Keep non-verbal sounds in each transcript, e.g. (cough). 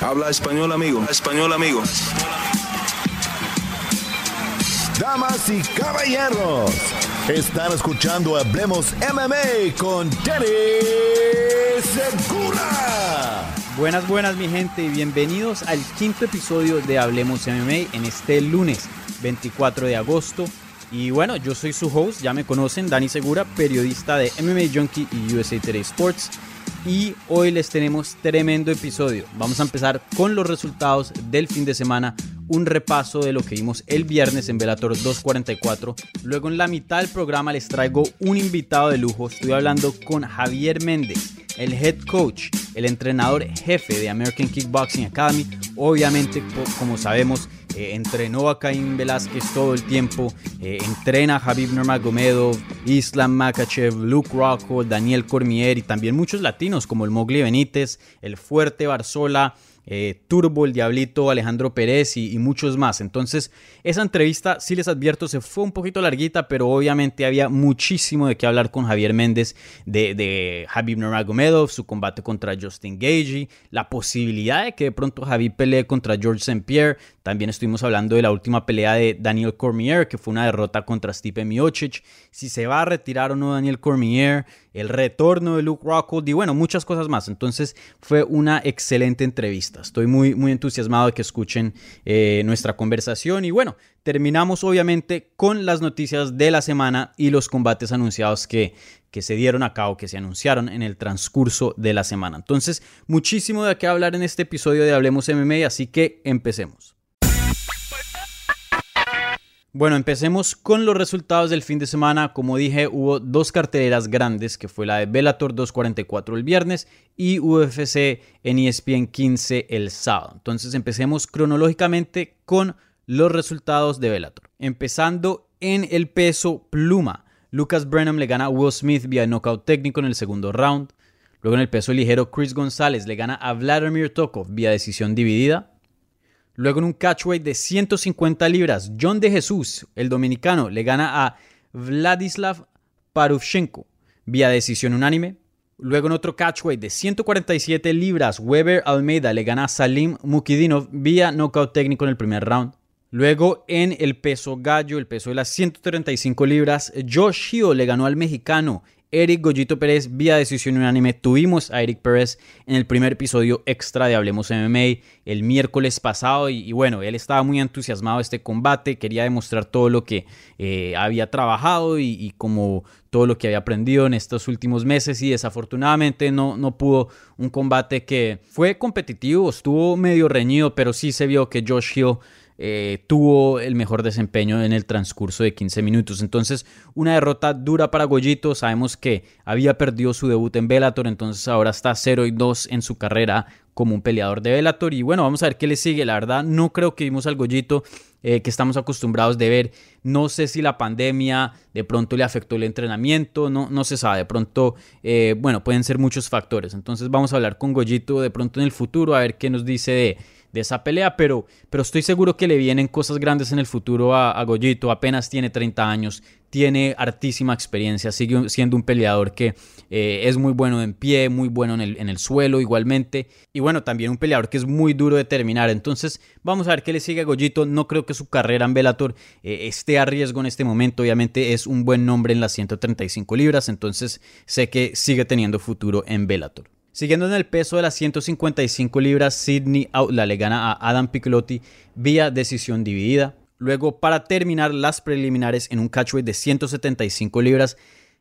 Habla español, amigo. Español, amigo. Damas y caballeros, están escuchando Hablemos MMA con Danny Segura. Buenas, buenas mi gente y bienvenidos al quinto episodio de Hablemos MMA en este lunes 24 de agosto. Y bueno, yo soy su host, ya me conocen, Dani Segura, periodista de MMA Junkie y USA Today Sports. Y hoy les tenemos tremendo episodio. Vamos a empezar con los resultados del fin de semana, un repaso de lo que vimos el viernes en Velator 244. Luego en la mitad del programa les traigo un invitado de lujo. Estoy hablando con Javier Méndez, el head coach, el entrenador jefe de American Kickboxing Academy. Obviamente, como sabemos, eh, entrenó a Caín Velázquez todo el tiempo, eh, entrena a Habib Nurmagomedov, Islam Makachev, Luke Rockhold, Daniel Cormier y también muchos latinos como el Mowgli Benítez, el Fuerte Barzola, eh, Turbo, el Diablito, Alejandro Pérez y, muchos más. Entonces, esa entrevista, sí les advierto, se fue un poquito larguita, pero obviamente había muchísimo de qué hablar con Javier Méndez de, de Habib Nurmagomedov, su combate contra Justin Gagey, la posibilidad de que de pronto Habib pelee contra George St. Pierre. También estuvimos hablando de la última pelea de Daniel Cormier, que fue una derrota contra Stipe Miocic. Si se va a retirar o no Daniel Cormier, el retorno de Luke Rockhold y bueno, muchas cosas más. Entonces, fue una excelente entrevista. Estoy muy, muy entusiasmado de que escuchen eh, nuestra conversación y bueno, terminamos obviamente con las noticias de la semana y los combates anunciados que, que se dieron a cabo, que se anunciaron en el transcurso de la semana. Entonces, muchísimo de qué hablar en este episodio de Hablemos MMA, así que empecemos. Bueno, empecemos con los resultados del fin de semana. Como dije, hubo dos carteleras grandes, que fue la de Bellator 244 el viernes y UFC en ESPN 15 el sábado. Entonces empecemos cronológicamente con los resultados de Bellator. Empezando en el peso pluma. Lucas Brenham le gana a Will Smith vía knockout técnico en el segundo round. Luego en el peso ligero, Chris González le gana a Vladimir Tokov vía decisión dividida. Luego en un catchweight de 150 libras, John de Jesús, el dominicano, le gana a Vladislav Parushenko vía decisión unánime. Luego en otro catchweight de 147 libras, Weber Almeida le gana a Salim Mukidinov vía knockout técnico en el primer round. Luego en el peso gallo, el peso de las 135 libras, Josh Hill le ganó al mexicano Eric Goyito Pérez vía decisión unánime. Tuvimos a Eric Pérez en el primer episodio extra de Hablemos MMA el miércoles pasado y, bueno, él estaba muy entusiasmado de este combate, quería demostrar todo lo que eh, había trabajado y, como todo lo que había aprendido en estos últimos meses y desafortunadamente no, no pudo un combate que fue competitivo, estuvo medio reñido, pero sí se vio que Josh Hill eh, tuvo el mejor desempeño en el transcurso de 15 minutos. Entonces, una derrota dura para Goyito. Sabemos que había perdido su debut en Bellator, entonces ahora está 0 y 2 en su carrera como un peleador de Bellator. Y bueno, vamos a ver qué le sigue. La verdad, no creo que vimos al Goyito eh, que estamos acostumbrados de ver. No sé si la pandemia de pronto le afectó el entrenamiento, no, no se sabe. De pronto, eh, bueno, pueden ser muchos factores. Entonces, vamos a hablar con Goyito de pronto en el futuro, a ver qué nos dice de de esa pelea, pero, pero estoy seguro que le vienen cosas grandes en el futuro a, Goyito, apenas tiene 30 años, tiene hartísima experiencia, sigue siendo un peleador que eh, es muy bueno en pie, muy bueno en el, suelo igualmente, y bueno, también un peleador que es muy duro de terminar, entonces vamos a ver qué le sigue a Goyito, no creo que su carrera en Bellator eh, esté a riesgo en este momento, obviamente es un buen nombre en las 135 libras, entonces sé que sigue teniendo futuro en Bellator. Siguiendo en el peso de las 155 libras, Sidney Outla le gana a Adam Piccolotti vía decisión dividida. Luego, para terminar las preliminares en un catchweight de 175 libras,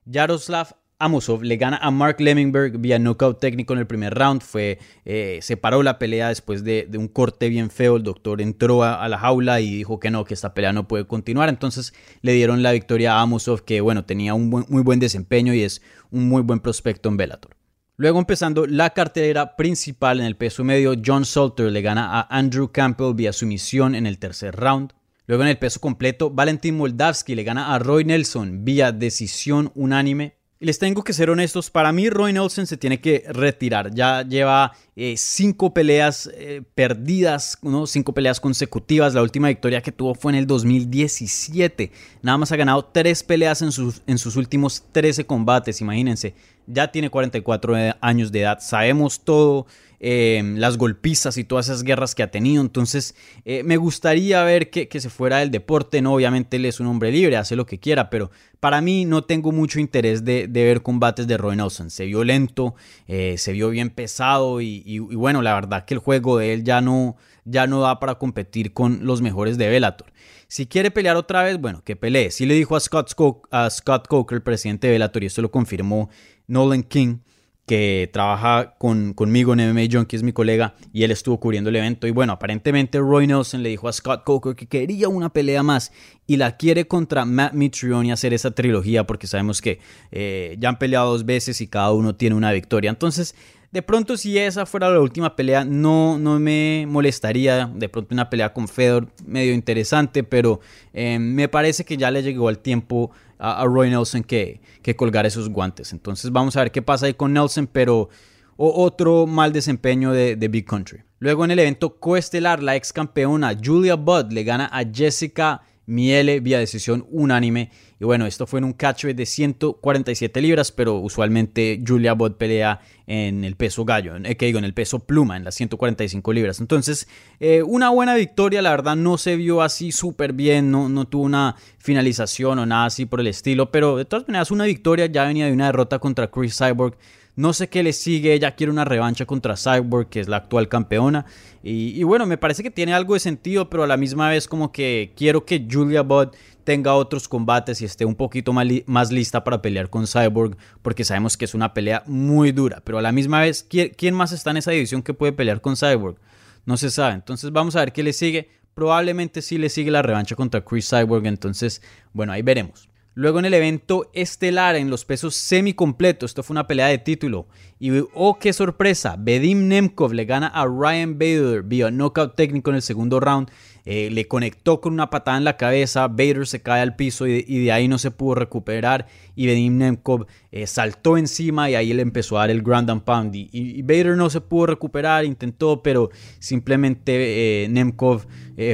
Yaroslav Amosov le gana a Mark Lemingberg vía knockout técnico en el primer round. Fue, eh, se paró la pelea después de, un corte bien feo. El doctor entró a, la jaula y dijo que no, que esta pelea no puede continuar. Entonces le dieron la victoria a Amosov, que bueno, tenía un muy buen desempeño y es un muy buen prospecto en Bellator. Luego empezando la cartelera principal en el peso medio, John Salter le gana a Andrew Campbell vía sumisión en el tercer round. Luego en el peso completo, Valentín Moldavsky le gana a Roy Nelson vía decisión unánime. Y les tengo que ser honestos, para mí Roy Nelson se tiene que retirar. Ya lleva eh, cinco peleas eh, perdidas, ¿no? cinco peleas consecutivas. La última victoria que tuvo fue en el 2017. Nada más ha ganado tres peleas en sus, en sus últimos 13 combates, imagínense. Ya tiene 44 años de edad. Sabemos todo Em, las golpizas y todas esas guerras que ha tenido. Entonces, eh, me gustaría ver que, se fuera del deporte. No, obviamente él es un hombre libre, hace lo que quiera, pero para mí no tengo mucho interés de, ver combates de Roy Nelson. Se vio lento, eh, se vio bien pesado y, bueno, la verdad que el juego de él ya no, ya no da para competir con los mejores de Bellator. Si quiere pelear otra vez, bueno, que pelee. Sí le dijo a Scott, Scott Coker, el presidente de Bellator, y esto lo confirmó Nolan King, que trabaja con, conmigo en MMA John, que es mi colega, y él estuvo cubriendo el evento. Y bueno, aparentemente Roy Nelson le dijo a Scott Coker que quería una pelea más y la quiere contra Matt Mitrione hacer esa trilogía, porque sabemos que eh, ya han peleado dos veces y cada uno tiene una victoria. Entonces, de pronto, si esa fuera la última pelea, no, no me molestaría. De pronto, una pelea con Fedor medio interesante, pero eh, me parece que ya le llegó el tiempo a, Roy Nelson que, que colgar esos guantes. Entonces vamos a ver qué pasa ahí con Nelson, pero otro mal desempeño de, de, Big Country. Luego en el evento coestelar, la ex campeona Julia Budd le gana a Jessica Miele vía decisión unánime. Y bueno, esto fue en un catchweight de 147 libras, pero usualmente Julia Budd pelea en el peso gallo, eh, que digo, en el peso pluma, en las 145 libras. Entonces, eh, una buena victoria, la verdad no se vio así súper bien, no, no tuvo una finalización o nada así por el estilo, pero de todas maneras una victoria ya venía de una derrota contra Chris Cyborg. No sé qué le sigue, ella quiere una revancha contra Cyborg, que es la actual campeona. Y, bueno, me parece que tiene algo de sentido, pero a la misma vez como que quiero que Julia Budd tenga otros combates y esté un poquito más, lista para pelear con Cyborg, porque sabemos que es una pelea muy dura, pero a la misma vez, ¿quién, más está en esa división que puede pelear con Cyborg? No se sabe, entonces vamos a ver qué le sigue. Probablemente sí le sigue la revancha contra Chris Cyborg, entonces, bueno, ahí veremos. Luego en el evento estelar en los pesos semicompletos, esto fue una pelea de título. Y oh, qué sorpresa, Bedim Nemkov le gana a Ryan Bader vía knockout técnico en el segundo round. Eh, le conectó con una patada en la cabeza, Bader se cae al piso y, de ahí no se pudo recuperar y Bedim Nemkov eh, saltó encima y ahí le empezó a dar el ground and pound y, Bader no se pudo recuperar, intentó, pero simplemente eh, Nemkov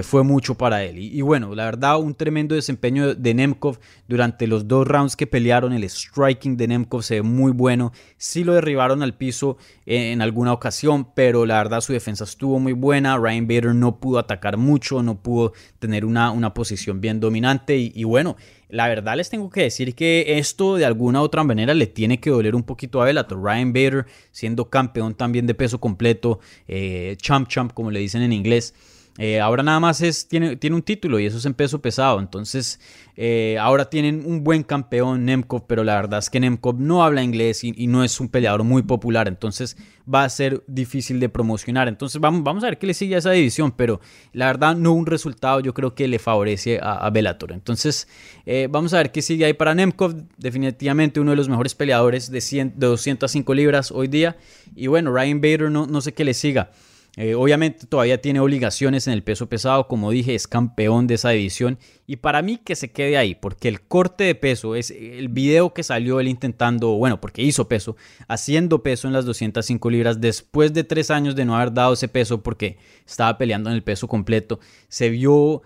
fue mucho para él. Y, bueno, la verdad un tremendo desempeño de Nemkov durante los dos rounds que pelearon, el striking de Nemkov se ve muy bueno, sí lo derribaron al piso en alguna ocasión, pero la verdad su defensa estuvo muy buena, Ryan Bader no pudo atacar mucho, no pudo tener una, una posición bien dominante y, bueno, la verdad les tengo que decir que esto de alguna u otra manera le tiene que doler un poquito a Bellator. Ryan Bader siendo campeón también de peso completo, eh, champ champ como le dicen en inglés. Eh, ahora nada más es, tiene, tiene un título y eso es en peso pesado. Entonces, eh, ahora tienen un buen campeón, Nemkov, pero la verdad es que Nemkov no habla inglés y, no es un peleador muy popular. Entonces, va a ser difícil de promocionar. Entonces, vamos, vamos a ver qué le sigue a esa división. Pero la verdad, no un resultado yo creo que le favorece a, a. Entonces, eh, vamos a ver qué sigue ahí para Nemkov. Definitivamente uno de los mejores peleadores de, 100, de 205 libras hoy día. Y bueno, Ryan Bader no, no sé qué le siga. Eh, obviamente todavía tiene obligaciones en el peso pesado, como dije, es campeón de esa división. Y para mí que se quede ahí, porque el corte de peso es el video que salió él intentando, bueno, porque hizo peso, haciendo peso en las 205 libras después de tres años de no haber dado ese peso porque estaba peleando en el peso completo. Se vio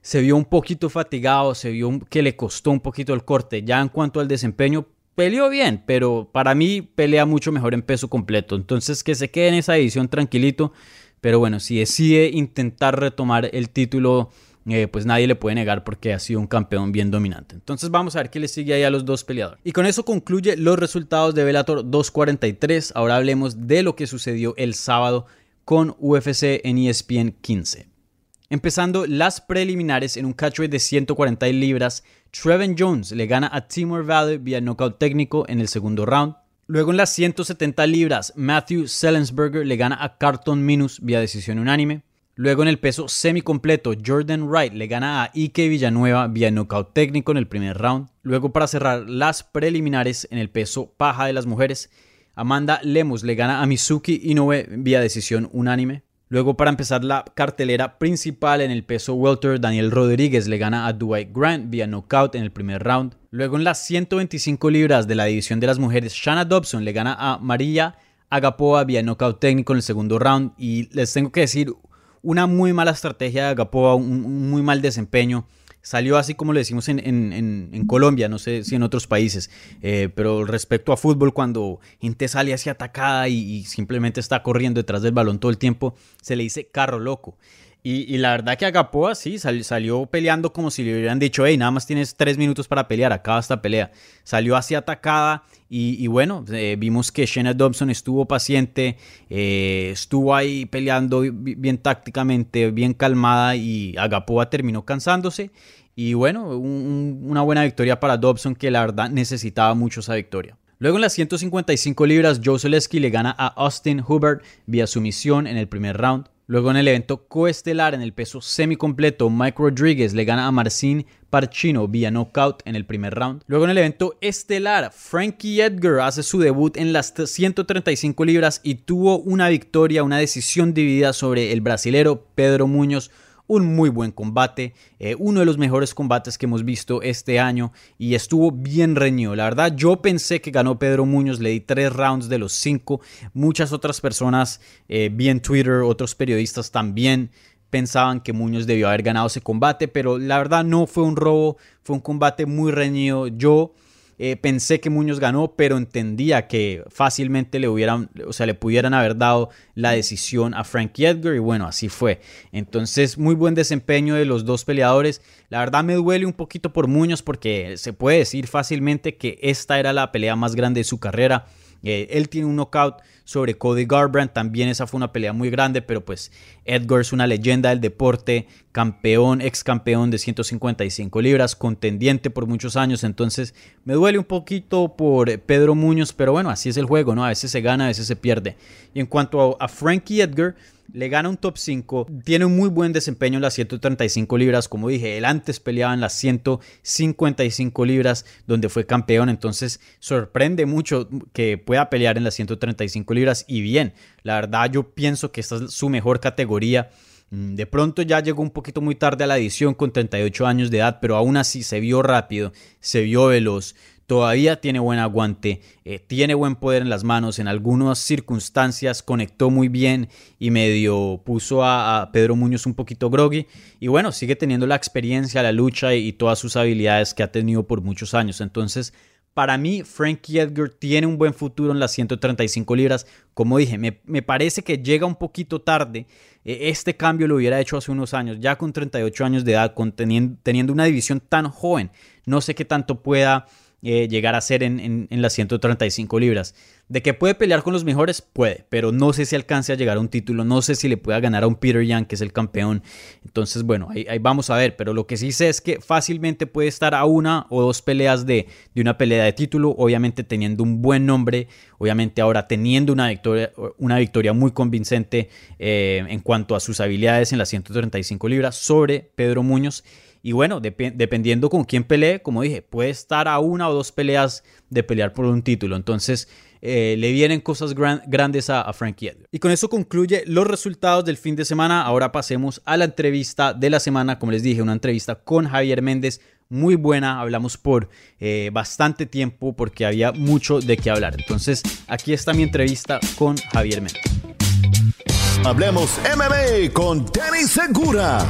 se vio un poquito fatigado, se vio que le costó un poquito el corte. Ya en cuanto al desempeño, peleó bien, pero para mí pelea mucho mejor en peso completo. Entonces que se quede en esa edición tranquilito. Pero bueno, si decide intentar retomar el título, eh, pues nadie le puede negar porque ha sido un campeón bien dominante. Entonces vamos a ver qué le sigue ahí a los dos peleadores. Y con eso concluye los resultados de Bellator 243. Ahora hablemos de lo que sucedió el sábado con UFC en ESPN 15. Empezando las preliminares en un catchweight de 140 libras, Trevin Jones le gana a Timur Valley vía knockout técnico en el segundo round. Luego en las 170 libras, Matthew Sellensberger le gana a Carton Minus vía decisión unánime. Luego en el peso semi-completo, Jordan Wright le gana a Ike Villanueva vía knockout técnico en el primer round. Luego para cerrar las preliminares en el peso paja de las mujeres, Amanda Lemos le gana a Mizuki Inoue vía decisión unánime. Luego para empezar la cartelera principal en el peso welter, Daniel Rodríguez le gana a Dwight Grant vía knockout en el primer round. Luego en las 125 libras de la división de las mujeres, Shanna Dobson le gana a María Agapoa vía knockout técnico en el segundo round. Y les tengo que decir, una muy mala estrategia de Agapoa, un muy mal desempeño salió así como le decimos en, Colombia, no sé si en otros países, eh, pero respecto a fútbol, cuando gente sale así atacada y, simplemente está corriendo detrás del balón todo el tiempo, se le dice carro loco. Y, la verdad que Agapoa sí salió peleando como si le hubieran dicho, hey, nada más tienes tres minutos para pelear, acaba esta pelea. Salió así atacada y, bueno, eh, vimos que Shayna Dobson estuvo paciente, eh, estuvo ahí peleando bien tácticamente, bien calmada y Agapoa terminó cansándose. Y bueno, una buena victoria para Dobson que la verdad necesitaba mucho esa victoria. Luego en las 155 libras, Joe Soleski le gana a Austin Hubert vía sumisión en el primer round. Luego en el evento coestelar en el peso semicompleto, Mike Rodriguez le gana a Marcin Parchino vía knockout en el primer round. Luego en el evento estelar, Frankie Edgar hace su debut en las 135 libras y tuvo una victoria, una decisión dividida sobre el brasilero Pedro Muñoz un muy buen combate, eh, uno de los mejores combates que hemos visto este año y estuvo bien reñido. La verdad, yo pensé que ganó Pedro Muñoz, le di tres rounds de los cinco. Muchas otras personas, eh, bien Twitter, otros periodistas también pensaban que Muñoz debió haber ganado ese combate, pero la verdad no fue un robo, fue un combate muy reñido. Yo eh, pensé que Muñoz ganó, pero entendía que fácilmente le hubieran, o sea, le pudieran haber dado la decisión a Frankie Edgar y bueno, así fue. Entonces, muy buen desempeño de los dos peleadores. La verdad me duele un poquito por Muñoz porque se puede decir fácilmente que esta era la pelea más grande de su carrera. Eh, él tiene un knockout sobre Cody Garbrandt, también esa fue una pelea muy grande, pero pues Edgar es una leyenda del deporte, campeón, ex campeón de 155 libras, contendiente por muchos años, entonces me duele un poquito por Pedro Muñoz, pero bueno, así es el juego, ¿no? A veces se gana, a veces se pierde. Y en cuanto a Frankie Edgar, le gana un top 5, tiene un muy buen desempeño en las 135 libras, como dije, él antes peleaba en las 155 libras donde fue campeón, entonces sorprende mucho que pueda pelear en las 135 libras. Y bien, la verdad yo pienso que esta es su mejor categoría. Mm, de pronto ya llegó un poquito muy tarde a la edición con 38 años de edad, pero aún así se vio rápido, se vio veloz, todavía tiene buen aguante, eh, tiene buen poder en las manos, en algunas circunstancias conectó muy bien y medio puso a, Pedro Muñoz un poquito groggy y bueno, sigue teniendo la experiencia, la lucha y, todas sus habilidades que ha tenido por muchos años. Entonces, para mí, Frankie Edgar tiene un buen futuro en las 135 libras. Como dije, me, parece que llega un poquito tarde. E, este cambio lo hubiera hecho hace unos años, ya con 38 años de edad, con teniendo una división tan joven. No sé qué tanto pueda eh, llegar a ser en, las 135 libras. De que puede pelear con los mejores, puede, pero no sé si alcance a llegar a un título, no sé si le pueda ganar a un Peter Young, que es el campeón. Entonces, bueno, ahí, vamos a ver, pero lo que sí sé es que fácilmente puede estar a una o dos peleas de, una pelea de título, obviamente teniendo un buen nombre, obviamente ahora teniendo una victoria, una victoria muy convincente eh, en cuanto a sus habilidades en las 135 libras sobre Pedro Muñoz. Y bueno, dependiendo con quién pelee, como dije, puede estar a una o dos peleas de pelear por un título. Entonces, eh, le vienen cosas grandes a, Frankie Edgar. Y con eso concluye los resultados del fin de semana. Ahora pasemos a la entrevista de la semana. Como les dije, una entrevista con Javier Méndez. Muy buena, hablamos por eh, bastante tiempo porque había mucho de qué hablar. Entonces, aquí está mi entrevista con Javier Méndez. Hablemos MMA con Danny Segura.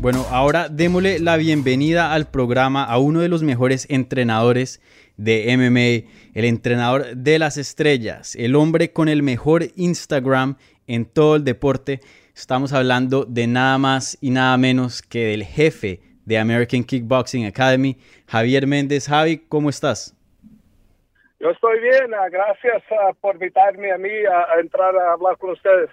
Bueno, ahora démosle la bienvenida al programa a uno de los mejores entrenadores de MMA, el entrenador de las estrellas, el hombre con el mejor Instagram en todo el deporte. Estamos hablando de nada más y nada menos que del jefe de American Kickboxing Academy, Javier Méndez. Javi, ¿cómo estás? Yo estoy bien, ah, gracias ah, por invitarme a mí a entrar a hablar con ustedes.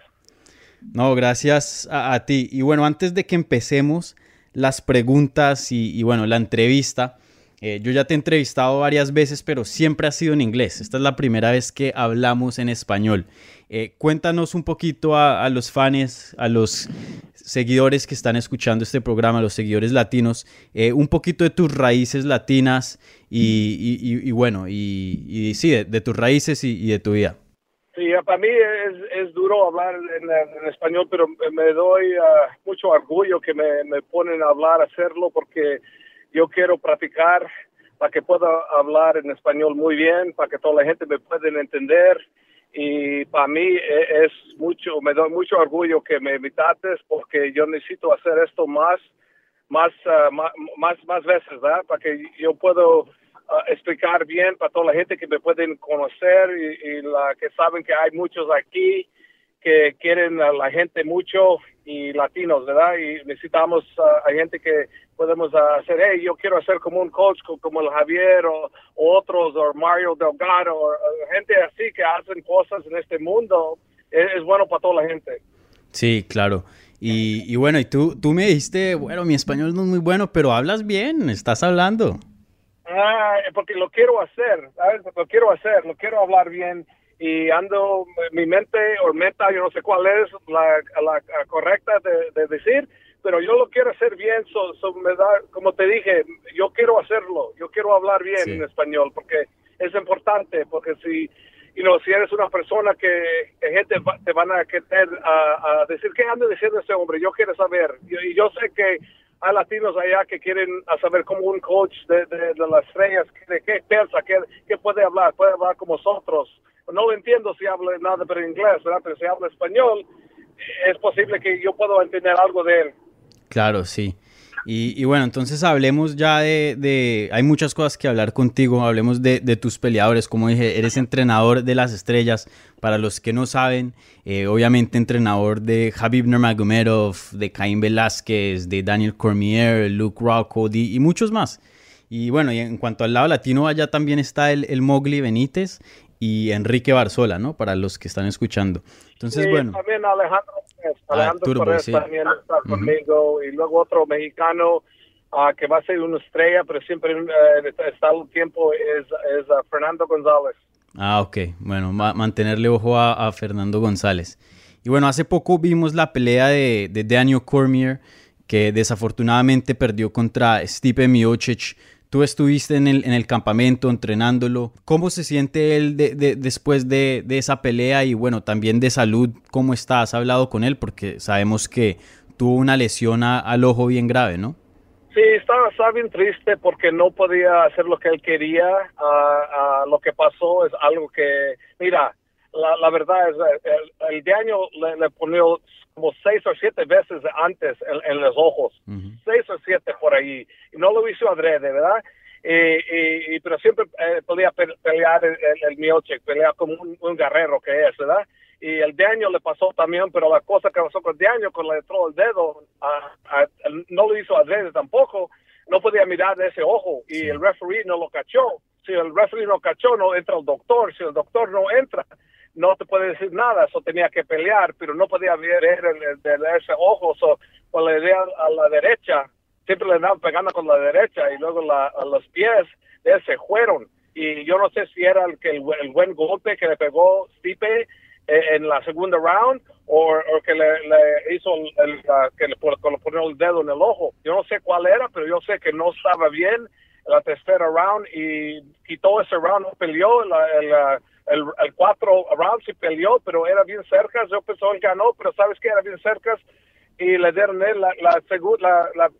No, gracias a, ti. Y bueno, antes de que empecemos las preguntas y, bueno, la entrevista, eh, yo ya te he entrevistado varias veces, pero siempre ha sido en inglés. Esta es la primera vez que hablamos en español. Eh, cuéntanos un poquito a, los fans, a los seguidores que están escuchando este programa, los seguidores latinos, eh, un poquito de tus raíces latinas y, bueno, y, sí, de, tus raíces y, de tu vida. Sí, para mí es, duro hablar en, español, pero me doy ah, mucho orgullo que me, me ponen a hablar, hacerlo, porque yo quiero practicar para que pueda hablar en español muy bien, para que toda la gente me pueda entender. Y para mí e, es mucho, me doy mucho orgullo que me invitaste porque yo necesito hacer esto más, más, ah, más, más, veces, ¿verdad? Para que yo pueda explicar bien para toda la gente que me pueden conocer y, la que saben que hay muchos aquí que quieren a la gente mucho y latinos, ¿verdad? Y necesitamos a gente que podemos hacer, hey, yo quiero hacer como un coach como el Javier o, otros, o Mario Delgado, o, gente así que hacen cosas en este mundo, es, bueno para toda la gente. Sí, claro. Y, y, bueno, y tú, tú me dijiste, bueno, mi español no es muy bueno, pero hablas bien, estás hablando. Ah, porque lo quiero hacer, ¿sabes? Lo quiero hacer, lo quiero hablar bien y ando, mi mente o meta, yo no sé cuál es la, la correcta de, de decir, pero yo lo quiero hacer bien, so, me da, como te dije, yo quiero hacerlo, yo quiero hablar bien en español, porque es importante, porque si, you know, si eres una persona que, gente te van a querer a, decir, ¿qué anda diciendo ese hombre? Yo quiero saber, y yo, sé que hay latinos allá que quieren saber como un coach de, de, las estrellas, de qué piensa, qué, qué puede hablar, puede hablar como nosotros. No lo entiendo si habla nada pero inglés, ¿verdad? pero si habla español, es posible que yo pueda entender algo de él. Claro, sí. Y, bueno, entonces hablemos ya de, Hay muchas cosas que hablar contigo, hablemos de, tus peleadores. Como dije, eres entrenador de las estrellas. Para los que no saben, eh, obviamente entrenador de Habib Nurmagomedov, de Caín Velázquez, de Daniel Cormier, Luke Rockhold y, muchos más. Y bueno, y en cuanto al lado latino, allá también está el, el Mowgli Benítez y Enrique Barzola, ¿no? Para los que están escuchando. Entonces, bueno. También Alejandro, ah, Alejandro también está conmigo y luego otro mexicano uh, que va a ser una estrella, pero siempre uh, está un tiempo es, es uh, Fernando González. Ah, ok. Bueno, mantenerle ojo a, Fernando González. Y bueno, hace poco vimos la pelea de, de Daniel Cormier, que desafortunadamente perdió contra Stipe Miocic Tú estuviste en el, en el campamento entrenándolo. ¿Cómo se siente él después de, esa pelea? Y bueno, también de salud, ¿cómo está? ¿Has hablado con él? Porque sabemos que tuvo una lesión al ojo bien grave, ¿no? Sí, estaba, bien triste porque no podía hacer lo que él quería. Uh, lo que pasó es algo que, mira, la, verdad es, el, el de año le, le ponió como seis o siete veces antes en, los ojos, seis o siete por ahí, y no lo hizo adrede, ¿verdad? Y, pero siempre eh, podía pelear el, el, Mioche, pelear como un, guerrero que es, ¿verdad? Y el daño le pasó también, pero la cosa que pasó con el daño, con le entró el dedo, no lo hizo adrede tampoco, no podía mirar de ese ojo, y el referee no lo cachó. Si el referee no cachó, no entra el doctor. Si el doctor no entra, no te puede decir nada, eso tenía que pelear, pero no podía ver el, ese ojo, so, cuando le idea a la derecha, siempre le andaban pegando con la derecha y luego la, a los pies él se fueron. Y yo no sé si era el, que el, buen golpe que le pegó Stipe eh, en la segunda round o, que le, hizo el, que le, ponió el dedo en el ojo. Yo no sé cuál era, pero yo sé que no estaba bien la tercera round y quitó ese round, no peleó la, el, el cuatro rounds sí peleó, pero era bien cerca. Yo pensé que él ganó, pero sabes que era bien cerca y le dieron él la, la,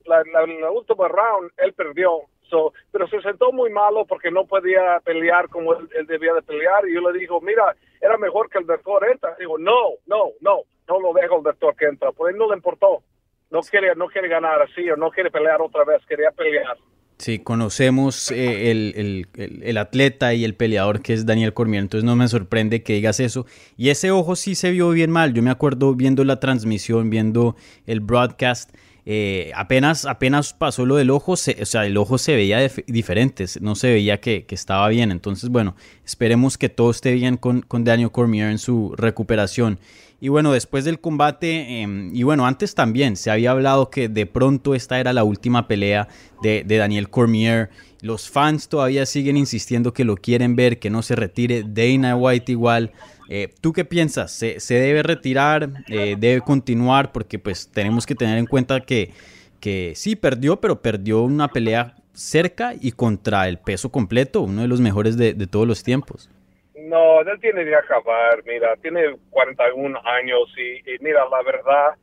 la, la, la, última round, él perdió. So, pero se sentó muy malo porque no podía pelear como él, debía de pelear. Y yo le digo, mira, era mejor que el doctor entra. Digo, no, no, no, no lo dejo el doctor que entra. Pues él no le importó. No quiere, no quiere ganar así o no quiere pelear otra vez, quería pelear. Sí, conocemos eh, el, atleta y el peleador que es Daniel Cormier, entonces no me sorprende que digas eso. Y ese ojo sí se vio bien mal. Yo me acuerdo viendo la transmisión, viendo el broadcast, eh, apenas, apenas pasó lo del ojo, o sea, el ojo se veía diferente, no se veía que, estaba bien. Entonces, bueno, esperemos que todo esté bien con, con Daniel Cormier en su recuperación. Y bueno, después del combate, em, y bueno, antes también se había hablado que de pronto esta era la última pelea de, Daniel Cormier. Los fans todavía siguen insistiendo que lo quieren ver, que no se retire. Dana White igual. Eh, ¿Tú qué piensas? ¿Se, debe retirar? Eh, ¿Debe continuar? Porque pues tenemos que tener en cuenta que, que sí perdió, pero perdió una pelea cerca y contra el peso completo, uno de los mejores de, todos los tiempos. No, él tiene que acabar, mira, tiene 41 años y, mira, la verdad,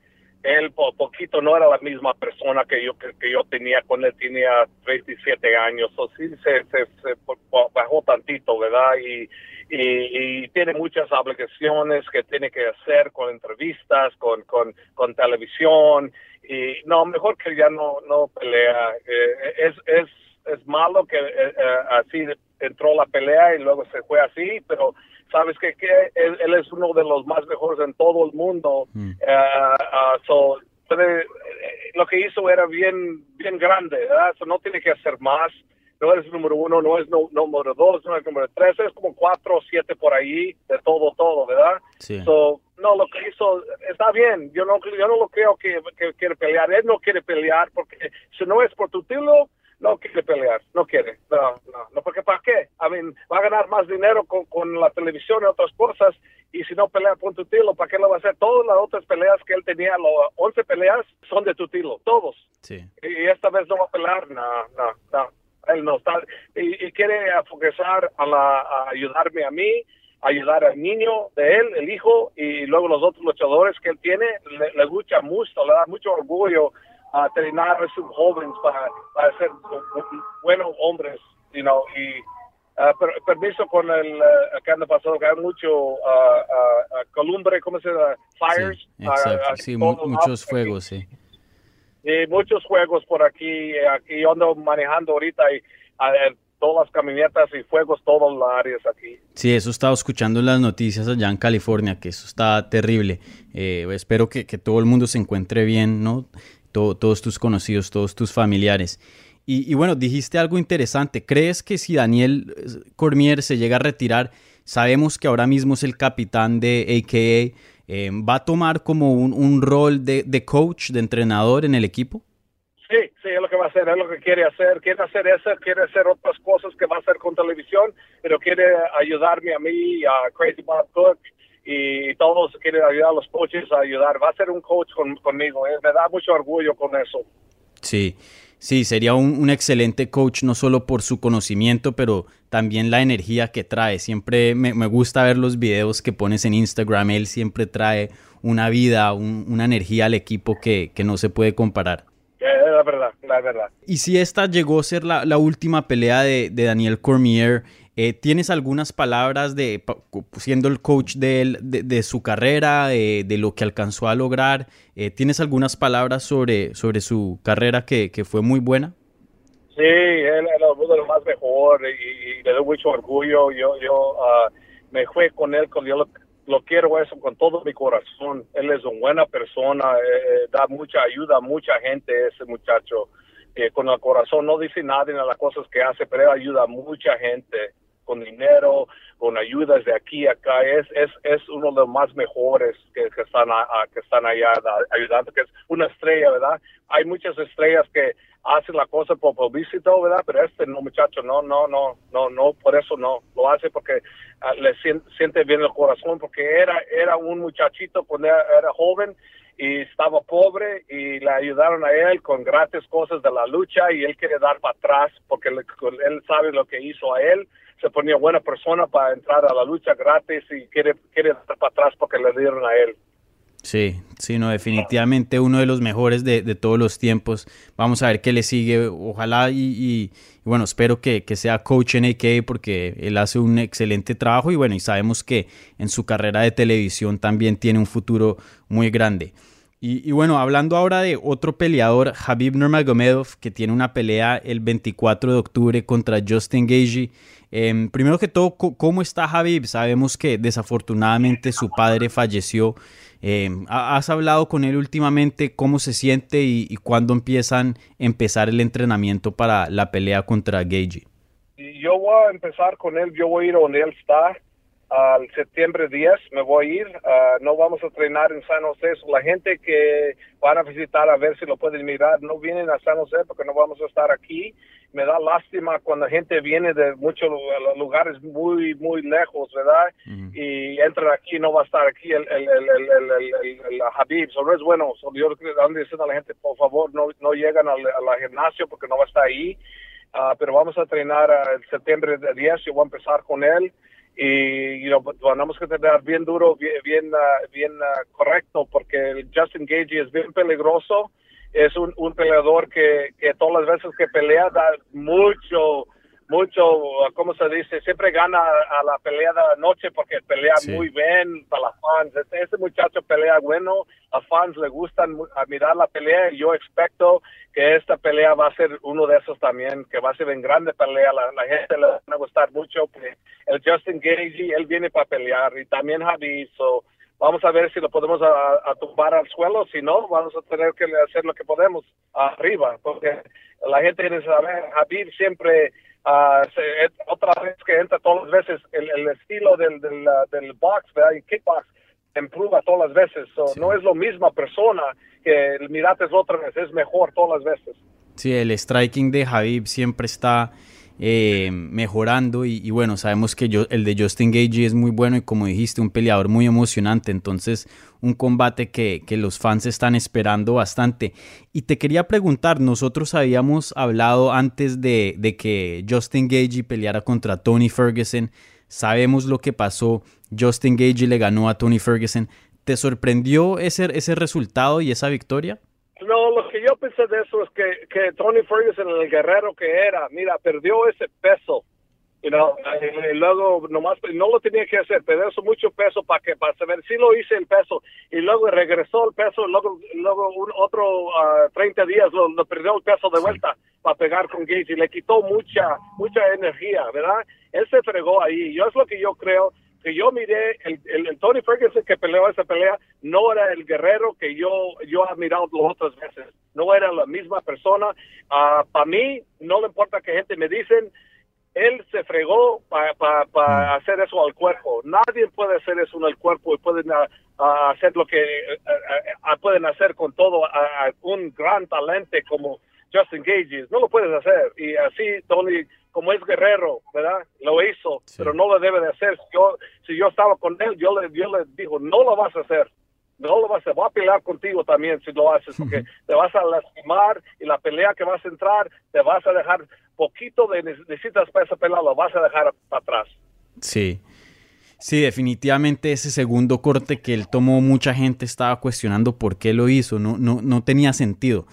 él poquito no era la misma persona que yo que, yo tenía cuando él tenía 37 años, o sí se, se, bajó tantito, ¿verdad? Y, y, tiene muchas obligaciones que tiene que hacer con entrevistas, con, con, con televisión, y no, mejor que ya no, no pelea. Eh, es, es, es malo que eh, eh, así entró la pelea y luego se fue así, pero sabes que, que él, es uno de los más mejores en todo el mundo. Mm. so, lo que hizo era bien, bien grande, ¿verdad? no tiene que hacer más. No es número uno, no es número dos, no es número tres, es como cuatro o siete por ahí, de todo, todo, ¿verdad? Sí. So, no, lo que hizo está bien. Yo no, yo no lo creo que, quiere pelear. Él no quiere pelear porque si no es por tu título, no quiere pelear. No quiere. No, no, no porque ¿para qué? I mean, va a ganar más dinero con, con la televisión y otras cosas. Y si no pelea por tu título, ¿para qué lo va a hacer? Todas las otras peleas que él tenía, las 11 peleas, son de tu título. Todos. Sí. Y, esta vez no va a pelear. No, no, no. Él no está. Y, quiere focusar a, la, a ayudarme a mí ayudar al niño de él, el hijo, y luego los otros luchadores que él tiene, le, le gusta mucho, le da mucho orgullo a entrenar a sus jóvenes para, para ser buenos hombres, you know, y uh, permiso con el uh, que anda pasado, que hay mucho uh, columbre, ¿cómo se llama? Fires. Sí, exacto, sí, muchos fuegos, sí. Y muchos juegos por aquí, aquí yo ando manejando ahorita y todas las camionetas y fuegos todas las áreas aquí. Sí, eso estaba escuchando en las noticias allá en California, que eso está terrible. Eh, espero que, todo el mundo se encuentre bien, ¿no? Todos tus conocidos, todos tus familiares. Y, bueno, dijiste algo interesante. ¿Crees que si Daniel eh, Cormier se llega a retirar, sabemos que ahora mismo es el capitán de AKA, eh, ¿va a tomar como un, un rol de, de coach, de entrenador en el equipo? Sí, sí, es lo que va a hacer, es lo que quiere hacer. Quiere hacer eso, quiere hacer otras cosas que va a hacer con televisión, pero quiere ayudarme a mí, a Crazy Bob Cook y todos quieren ayudar a los coaches a ayudar. Va a ser un coach conmigo, ¿eh? me da mucho orgullo con eso. Sí, sí, sería un, excelente coach, no solo por su conocimiento, pero también la energía que trae. Siempre me, gusta ver los videos que pones en Instagram, él siempre trae una vida, una energía al equipo que, que no se puede comparar la verdad, la verdad. Y si esta llegó a ser la, última pelea de, Daniel Cormier, eh, ¿tienes algunas palabras de, siendo el coach de, de, su carrera, de lo que alcanzó a lograr? Eh, ¿Tienes algunas palabras sobre, sobre su carrera que, fue muy buena? Sí, él era uno de los más mejor y, le doy mucho orgullo. Yo, yo ah, me fui con él cuando yo lo quiero eso con todo mi corazón. Él es una buena persona, eh, eh, da mucha ayuda a mucha gente ese muchacho. Con el corazón no dice nada en las cosas que hace, pero él ayuda a mucha gente con dinero, con ayudas de aquí a acá. Es, es, es uno de los más mejores que, que están, que están allá ayudando, que es una estrella, ¿verdad? Hay muchas estrellas que hacen la cosa por publicito, ¿verdad? Pero este no, muchacho, no, no, no, no, no, por eso no. Lo hace porque ah, le siente, bien el corazón, porque era, era un muchachito cuando era, joven y estaba pobre y le ayudaron a él con gratis cosas de la lucha y él quiere dar para atrás porque él sabe lo que hizo a él. Se ponía buena persona para entrar a la lucha gratis y quiere, quiere dar para atrás porque le dieron a él. Sí, sí, no, definitivamente uno de los mejores de, todos los tiempos. Vamos a ver qué le sigue. Ojalá y, bueno, espero que, sea coach en AK porque él hace un excelente trabajo y bueno, y sabemos que en su carrera de televisión también tiene un futuro muy grande. Y, bueno, hablando ahora de otro peleador, Habib Nurmagomedov, que tiene una pelea el 24 de octubre contra Justin Gagey. Em, primero que todo, ¿cómo está Habib? Sabemos que desafortunadamente su padre falleció eh, ¿Has hablado con él últimamente cómo se siente y, cuándo empiezan empezar el entrenamiento para la pelea contra Gagey? Yo voy a empezar con él, yo voy a ir donde él está al septiembre 10 me voy a ir. Ah, no vamos a entrenar en San José. La gente que van a visitar a ver si lo pueden mirar no vienen a San José porque no vamos a estar aquí. Me da lástima cuando gente viene de muchos lugares muy, muy lejos, ¿verdad? Y entra aquí no va a estar aquí el, el, el, el, el Habib. Solo es bueno. yo ando diciendo a la gente, por favor, no, no llegan al, al gimnasio porque no va a estar ahí. Ah, pero vamos a entrenar el septiembre 10. Yo voy a empezar con él y you know, tenemos que tener bien duro, bien, bien, uh, bien uh, correcto, porque el Justin Gage es bien peligroso. Es un, un peleador que, que todas las veces que pelea da mucho, mucho, ¿cómo se dice? Siempre gana a la pelea de la noche porque pelea muy bien para las fans. Este, este, muchacho pelea bueno, a fans le gustan mirar la pelea y yo expecto que esta pelea va a ser uno de esos también, que va a ser en grande pelea. La, la gente le va a gustar mucho. El Justin Gage, él viene para pelear y también Javi. So, vamos a ver si lo podemos a, tumbar al suelo. Si no, vamos a tener que hacer lo que podemos arriba, porque la gente quiere saber, Javi siempre Uh, otra vez que entra todas las veces el, el estilo del, del, del box, ¿verdad? Y kickbox improva todas las veces. No es lo misma persona que el Mirates otra vez, es mejor todas las veces. Sí, el striking de Javib siempre está eh, mejorando y, bueno, sabemos que yo, el de Justin Gage es muy bueno y como dijiste, un peleador muy emocionante, entonces un combate que, que, los fans están esperando bastante. Y te quería preguntar, nosotros habíamos hablado antes de, de que Justin Gage peleara contra Tony Ferguson, sabemos lo que pasó, Justin Gage le ganó a Tony Ferguson, ¿te sorprendió ese, ese resultado y esa victoria? No, lo que yo pensé de eso es que, que Tony Ferguson, el guerrero que era, mira, perdió ese peso. You know, y luego nomás no lo tenía que hacer, perdió mucho peso para que para saber si lo hice el peso y luego regresó el peso, luego luego un otro 30 ah, días lo, perdió el peso de vuelta para pegar con Gates y le quitó mucha mucha energía, ¿verdad? Él se fregó ahí. Yo es lo que yo creo que yo miré, el, el, Tony Ferguson que peleó esa pelea no era el guerrero que yo, yo he mirado las otras veces. No era la misma persona. Uh, para mí, no le importa que gente me dicen, él se fregó para mm. hacer eso al cuerpo. Nadie puede hacer eso en el cuerpo y pueden hacer lo que pueden hacer con todo un gran talento como Justin Gage. No lo puedes hacer. Y así Tony como es guerrero, ¿verdad? Lo hizo, pero no lo debe de hacer. Si yo, si yo estaba con él, yo le, yo le digo, no lo vas a hacer. No lo vas a hacer. Voy a pelear contigo también si lo haces, porque te vas a lastimar y la pelea que vas a entrar, te vas a dejar poquito de necesitas para esa pelea, lo vas a dejar para atrás. Sí. Sí, definitivamente ese segundo corte que él tomó, mucha gente estaba cuestionando por qué lo hizo, no, no, no tenía sentido.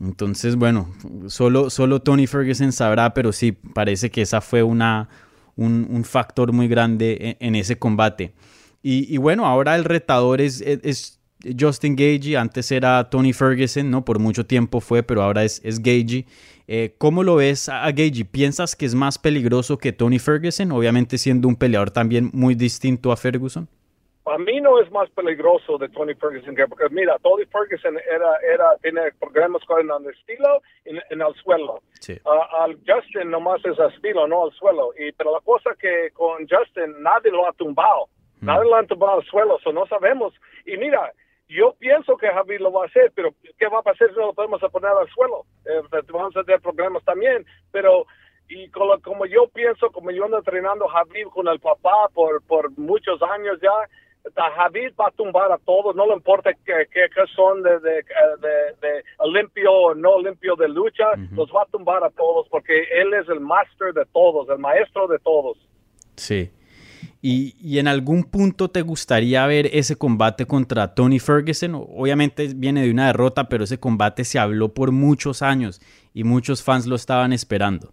Entonces, bueno, solo, solo Tony Ferguson sabrá, pero sí, parece que esa fue una, un, factor muy grande en, ese combate. Y, bueno, ahora el retador es, es, Justin Gagey, antes era Tony Ferguson, ¿no? Por mucho tiempo fue, pero ahora es, es Gagey. Eh, ¿Cómo lo ves a, a Gagey? ¿Piensas que es más peligroso que Tony Ferguson? Obviamente siendo un peleador también muy distinto a Ferguson. Para mí no es más peligroso de Tony Ferguson que porque mira, Tony Ferguson era, era tiene problemas con el estilo en, en el suelo. Ah, al Justin nomás es al estilo, no al suelo. Y pero la cosa que con Justin nadie lo ha tumbado, mm. nadie lo ha tumbado al suelo, eso no sabemos. Y mira, yo pienso que Javi lo va a hacer, pero ¿qué va a pasar si no lo podemos poner al suelo? Eh, vamos a tener problemas también, pero y como, como, yo pienso, como yo ando entrenando a Javi con el papá por, por muchos años ya, Javid va a tumbar a todos, no le importa que, son de, limpio o no limpio de lucha, los va a tumbar a todos porque él es el master de todos, el maestro de todos. Sí. Y, y, en algún punto te gustaría ver ese combate contra Tony Ferguson? Obviamente viene de una derrota, pero ese combate se habló por muchos años y muchos fans lo estaban esperando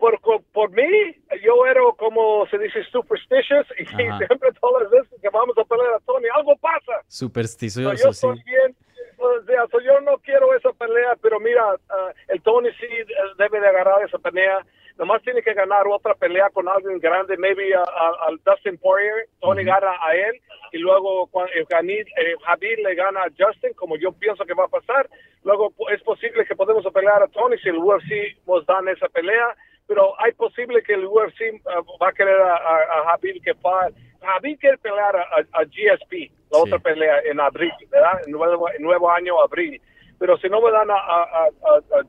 por, por mí, yo era como se dice superstitious y (laughs) siempre todas las veces que vamos a pelear a Tony, algo pasa. Supersticioso, so, yo sí. yo no quiero esa pelea, pero mira, uh, el Tony sí eh, debe de agarrar esa pelea. Nomás tiene que ganar otra pelea con alguien grande, maybe al Dustin Poirier. Tony gana a él y luego cuando eh, Javier le gana a Justin, como yo pienso que va a pasar. Luego es posible que podemos pelear a Tony si el UFC nos dan esa pelea pero hay posible que el UFC uh, va a querer a, a, Habib que Habib quiere pelear a, GSP, la otra pelea en abril, ¿verdad? En nuevo, nuevo año, abril. Pero si no me dan a,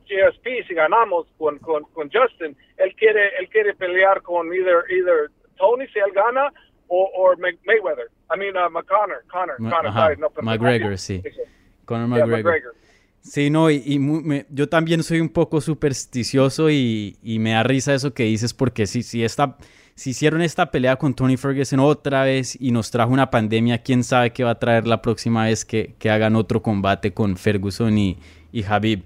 GSP, si ganamos con, con, con, Justin, él quiere, él quiere pelear con either, either Tony si él gana o, o Mayweather. I mean, uh, McConnor, Connor, Connor, sorry, no, McGregor, sí. Conor McGregor. Sí, no, y, yo también soy un poco supersticioso y, me da risa eso que dices porque si, si, esta, si hicieron esta pelea con Tony Ferguson otra vez y nos trajo una pandemia, quién sabe qué va a traer la próxima vez que, hagan otro combate con Ferguson y, y Habib.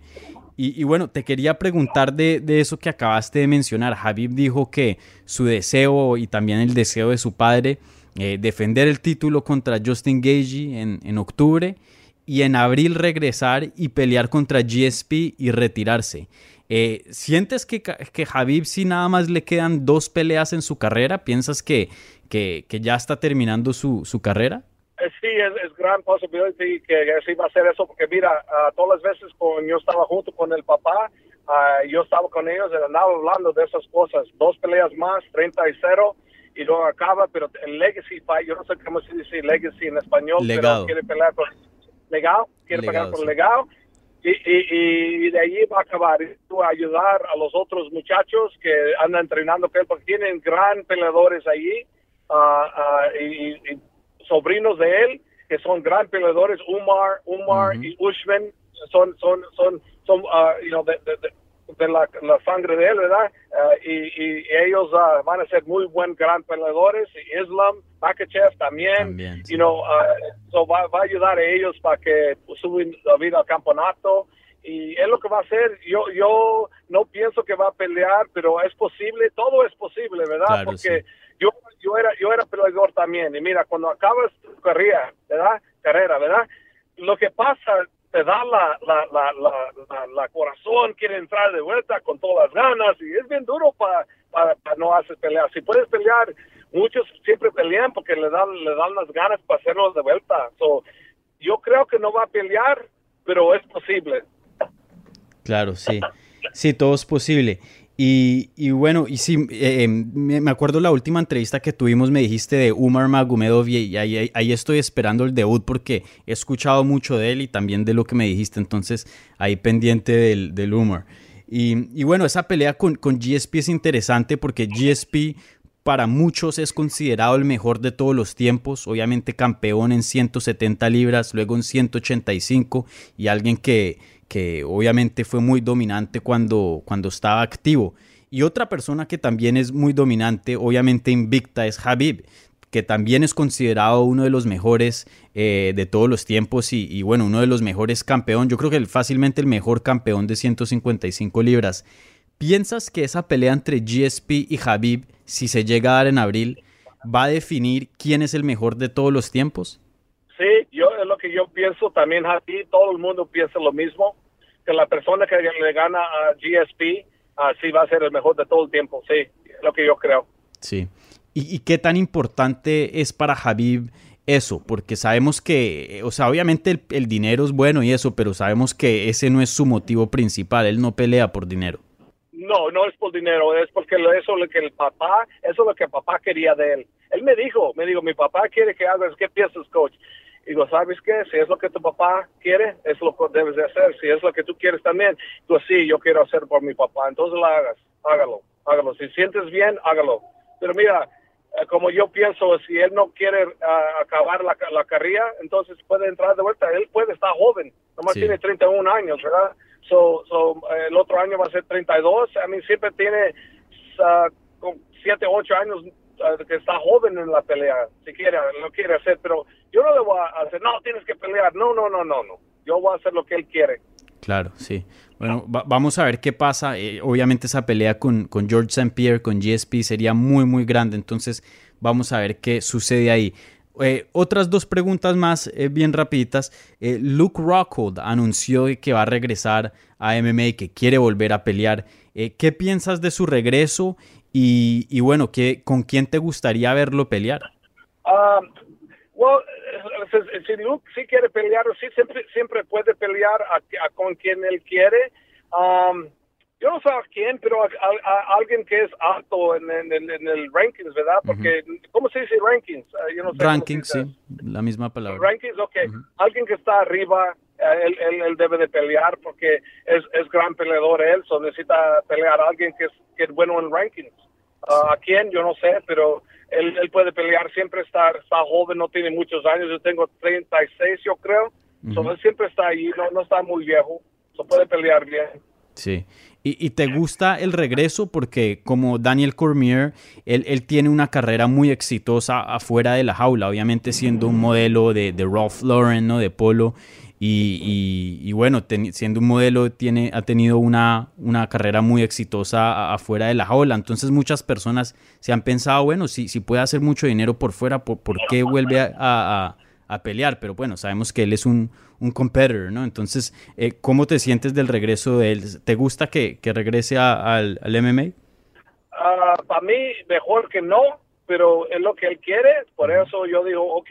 Y, bueno, te quería preguntar de, eso que acabaste de mencionar. Habib dijo que su deseo y también el deseo de su padre, eh, defender el título contra Justin Gagey en, en octubre y en abril regresar y pelear contra GSP y retirarse. Eh, ¿Sientes que, que Habib, si nada más le quedan dos peleas en su carrera, piensas que, que, ya está terminando su, su carrera? Eh, sí, es, gran posibilidad que, sí va a ser eso, porque mira, todas las veces cuando yo estaba junto con el papá, yo estaba con ellos y andaba hablando de esas cosas. Dos peleas más, 30 y 0, y luego acaba, pero el legacy fight, yo no sé cómo se dice legacy en español, pero quiere pelear con legado, quiere pagar por legado. Y, y, de allí va a acabar. A ayudar a los otros muchachos que andan entrenando porque tienen gran peleadores allí ah, ah, y, sobrinos de él que son gran peleadores. Umar Umar y Ushman son son son son uh, you know, de, de la, la, sangre de él, ¿verdad? Uh, y, y, ellos uh, van a ser muy buen gran peleadores. Islam, Makachev también, también sí. you know, uh, so va, va, a ayudar a ellos para que suban la vida al campeonato. Y es lo que va a hacer. Yo, yo no pienso que va a pelear, pero es posible, todo es posible, ¿verdad? Claro, Porque sí. yo, yo, era, yo era peleador también. Y mira, cuando acabas tu carrera, ¿verdad? Carrera, ¿verdad? Lo que pasa te da la, la, la, la, corazón, quiere entrar de vuelta con todas las ganas y es bien duro para para no hacer pelear. Si puedes pelear, muchos siempre pelean porque le dan le dan las ganas para hacerlos de vuelta. So, yo creo que no va a pelear, pero es posible. Claro, sí. Sí, todo es posible. Y, bueno, y sí, eh, em, me acuerdo la última entrevista que tuvimos, me dijiste de Umar Magomedov y ahí, ahí, estoy esperando el debut porque he escuchado mucho de él y también de lo que me dijiste, entonces ahí pendiente del, del Umar. Y, bueno, esa pelea con, con GSP es interesante porque GSP para muchos es considerado el mejor de todos los tiempos, obviamente campeón en 170 libras, luego en 185 y alguien que que obviamente fue muy dominante cuando, cuando estaba activo. Y otra persona que también es muy dominante, obviamente invicta, es Habib, que también es considerado uno de los mejores eh, de todos los tiempos y, bueno, uno de los mejores campeón, yo creo que fácilmente el mejor campeón de 155 libras. ¿Piensas que esa pelea entre GSP y Habib, si se llega a dar en abril, va a definir quién es el mejor de todos los tiempos? Que yo pienso también, aquí todo el mundo piensa lo mismo, que la persona que le gana a GSP así va a ser el mejor de todo el tiempo, sí, es lo que yo creo. Sí. ¿Y, qué tan importante es para Habib eso? Porque sabemos que, o sea, obviamente el, dinero es bueno y eso, pero sabemos que ese no es su motivo principal, él no pelea por dinero. No, no es por dinero, es porque eso es lo que el papá, eso es lo que el papá quería de él. Él me dijo, me dijo, mi papá quiere que hagas, ¿qué piensas, coach? Y digo, ¿sabes qué? Si es lo que tu papá quiere, es lo que debes de hacer. Si es lo que tú quieres también, pues sí, yo quiero hacer por mi papá. Entonces lo hagas, hágalo, hágalo. Si sientes bien, hágalo. Pero mira, eh, como yo pienso, si él no quiere ah, acabar la, la, carrera, entonces puede entrar de vuelta. Él puede estar joven, nomás tiene 31 años, ¿verdad? So, so, el otro año va a ser 32. A mí siempre tiene uh, 7, 8 años que está joven en la pelea, si quiere, lo quiere hacer, pero yo no le voy a hacer, no, tienes que pelear, no, no, no, no, no, yo voy a hacer lo que él quiere. Claro, sí. Bueno, vamos a ver qué pasa. Eh, obviamente esa pelea con, con George St. Pierre, con GSP, sería muy, muy grande, entonces vamos a ver qué sucede ahí. Eh, otras dos preguntas más eh, bien rapiditas. Luke Rockhold anunció que va a regresar a MMA, que quiere volver a pelear. ¿Qué piensas de su regreso y, y bueno, ¿qué, ¿con quién te gustaría verlo pelear? Um, well, si Luke sí quiere pelear, sí siempre, siempre puede pelear a, con quien él quiere. Um, yo no sé a quién, pero a, alguien que es alto en, el rankings, ¿verdad? Porque, ¿cómo se dice rankings? Ah, yo no sé rankings, sí, la misma palabra. Rankings, ok. Alguien que está arriba, eh, él, debe de pelear porque es, es gran peleador él, so necesita pelear a alguien que es, que es bueno en rankings. Ah, ¿A quién? Yo no sé, pero él, él, puede pelear, siempre está, está joven, no tiene muchos años, yo tengo 36 yo creo, él siempre está ahí, no, no está muy viejo, so puede pelear bien. Sí, y, te gusta el regreso porque como Daniel Cormier, él, él, tiene una carrera muy exitosa afuera de la jaula, obviamente siendo un modelo de, de Ralph Lauren, ¿no? de polo, y, bueno, siendo un modelo tiene, ha tenido una, una carrera muy exitosa afuera de la jaula, entonces muchas personas se han pensado, bueno, si, si puede hacer mucho dinero por fuera, ¿por, qué vuelve a a pelear, pero bueno, sabemos que él es un, un competitor, ¿no? Entonces, eh, ¿cómo te sientes del regreso de él? ¿Te gusta que, que regrese al, al, MMA? Ah, para mí, mejor que no, pero es lo que él quiere, por eso yo digo, ok,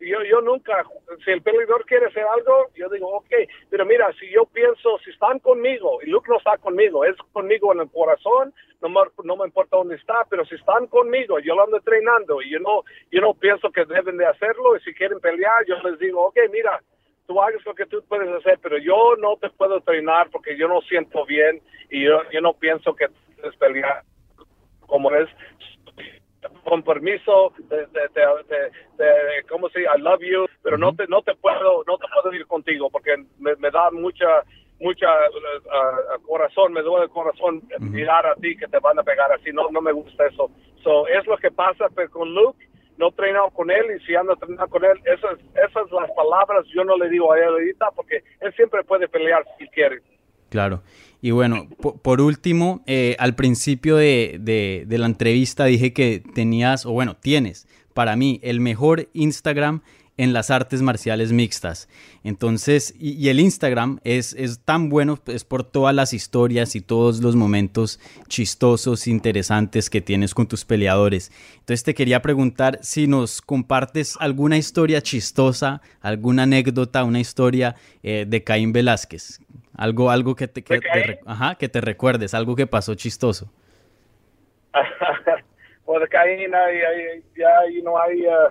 yo, yo nunca, si el peleador quiere hacer algo, yo digo, ok, pero mira, si yo pienso, si están conmigo, y Luke no está conmigo, es conmigo en el corazón, no me, no me importa dónde está, pero si están conmigo, yo lo ando entrenando, y yo no, yo no pienso que deben de hacerlo, y si quieren pelear, yo les digo, ok, mira, tú hagas lo que tú puedes hacer, pero yo no te puedo entrenar porque yo no siento bien, y yo, yo no pienso que puedes pelear como es con permiso, de, de, ¿cómo se I love you, pero no te no te puedo no te puedo ir contigo porque me, da mucha mucha uh, corazón, me duele el corazón mirar a ti que te van a pegar así, no no me gusta eso. So, es lo que pasa pero con Luke, no he entrenado con él y si ando entrenando con él, esas esas las palabras yo no le digo a él ahorita porque él siempre puede pelear si quiere. Claro. Y bueno, por, último, eh, al principio de, la entrevista dije que tenías, o bueno, tienes, para mí, el mejor Instagram en las artes marciales mixtas. Entonces, y, el Instagram es, es, tan bueno, es por todas las historias y todos los momentos chistosos, interesantes que tienes con tus peleadores. Entonces te quería preguntar si nos compartes alguna historia chistosa, alguna anécdota, una historia eh, de Caín Velázquez. Algo, algo que te, que, te, ajá, que te recuerdes, algo que pasó chistoso. pues de Caín hay, hay, ya no hay, uh,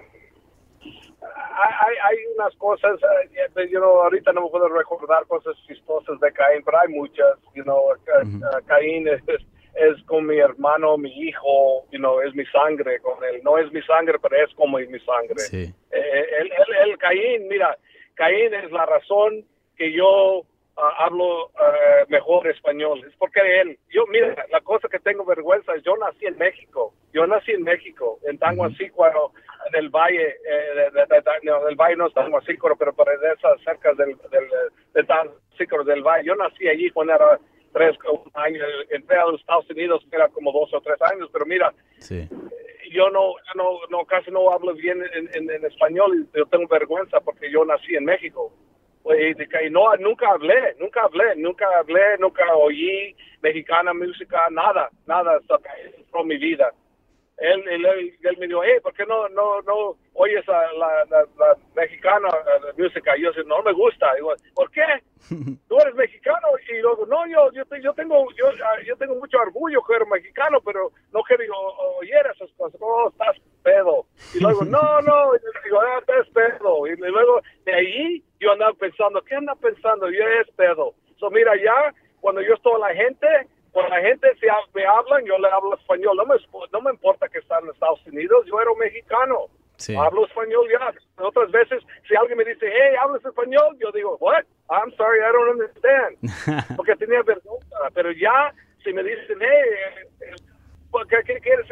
hay, hay, unas cosas, uh, you know, ahorita no me puedo recordar cosas chistosas de Caín, pero hay muchas, you know, uh, Caín es, es, con mi hermano, mi hijo, you know, es mi sangre con él, no es mi sangre, pero es como mi sangre. Sí. Eh, el, el, el Caín, mira, Caín es la razón que yo Hablo uh, mejor español. Es porque él, yo, mira, la cosa que tengo vergüenza es, yo nací en México. Yo nací en México, en Tanguacícuaro, en el valle, eh, de, de, no, del valle no es Tanguacícuaro, pero por esas cerca del, del, de del valle. Yo nací allí cuando era tres años, entré a los Estados Unidos, era como dos o tres años, pero mira, sí. yo no, no, no, casi no hablo bien en, en, en español yo tengo vergüenza porque yo nací en México y no, nunca hablé, nunca hablé, nunca hablé, nunca oí mexicana música, nada, nada, por mi vida. Él, él, él, me dijo, hey, ¿por qué no, no, no oyes a la, la, mexicana la música? Y yo dije, no me gusta. Digo, ¿por qué? (laughs) Tú eres mexicano. Y luego, no, yo, yo, yo tengo, yo, yo tengo mucho orgullo que eres mexicano, pero no quiero oír esas cosas. Oh, estás pedo. Y luego, no, (laughs) no, y digo, ah, estás pedo. Y luego, de ahí, yo andaba pensando, ¿qué anda pensando? Yo es pedo. So, mira, ya, cuando yo estoy la gente, cuando la gente se me hablan, yo le hablo español. No me, no me importa que están en Estados Unidos, yo era mexicano. Hablo español ya. Otras veces, si alguien me dice, hey, ¿hablas español? Yo digo, what? I'm sorry, I don't understand. (laughs) Porque tenía vergüenza. Pero ya, si me dicen, hey, ¿qué, qué quieres?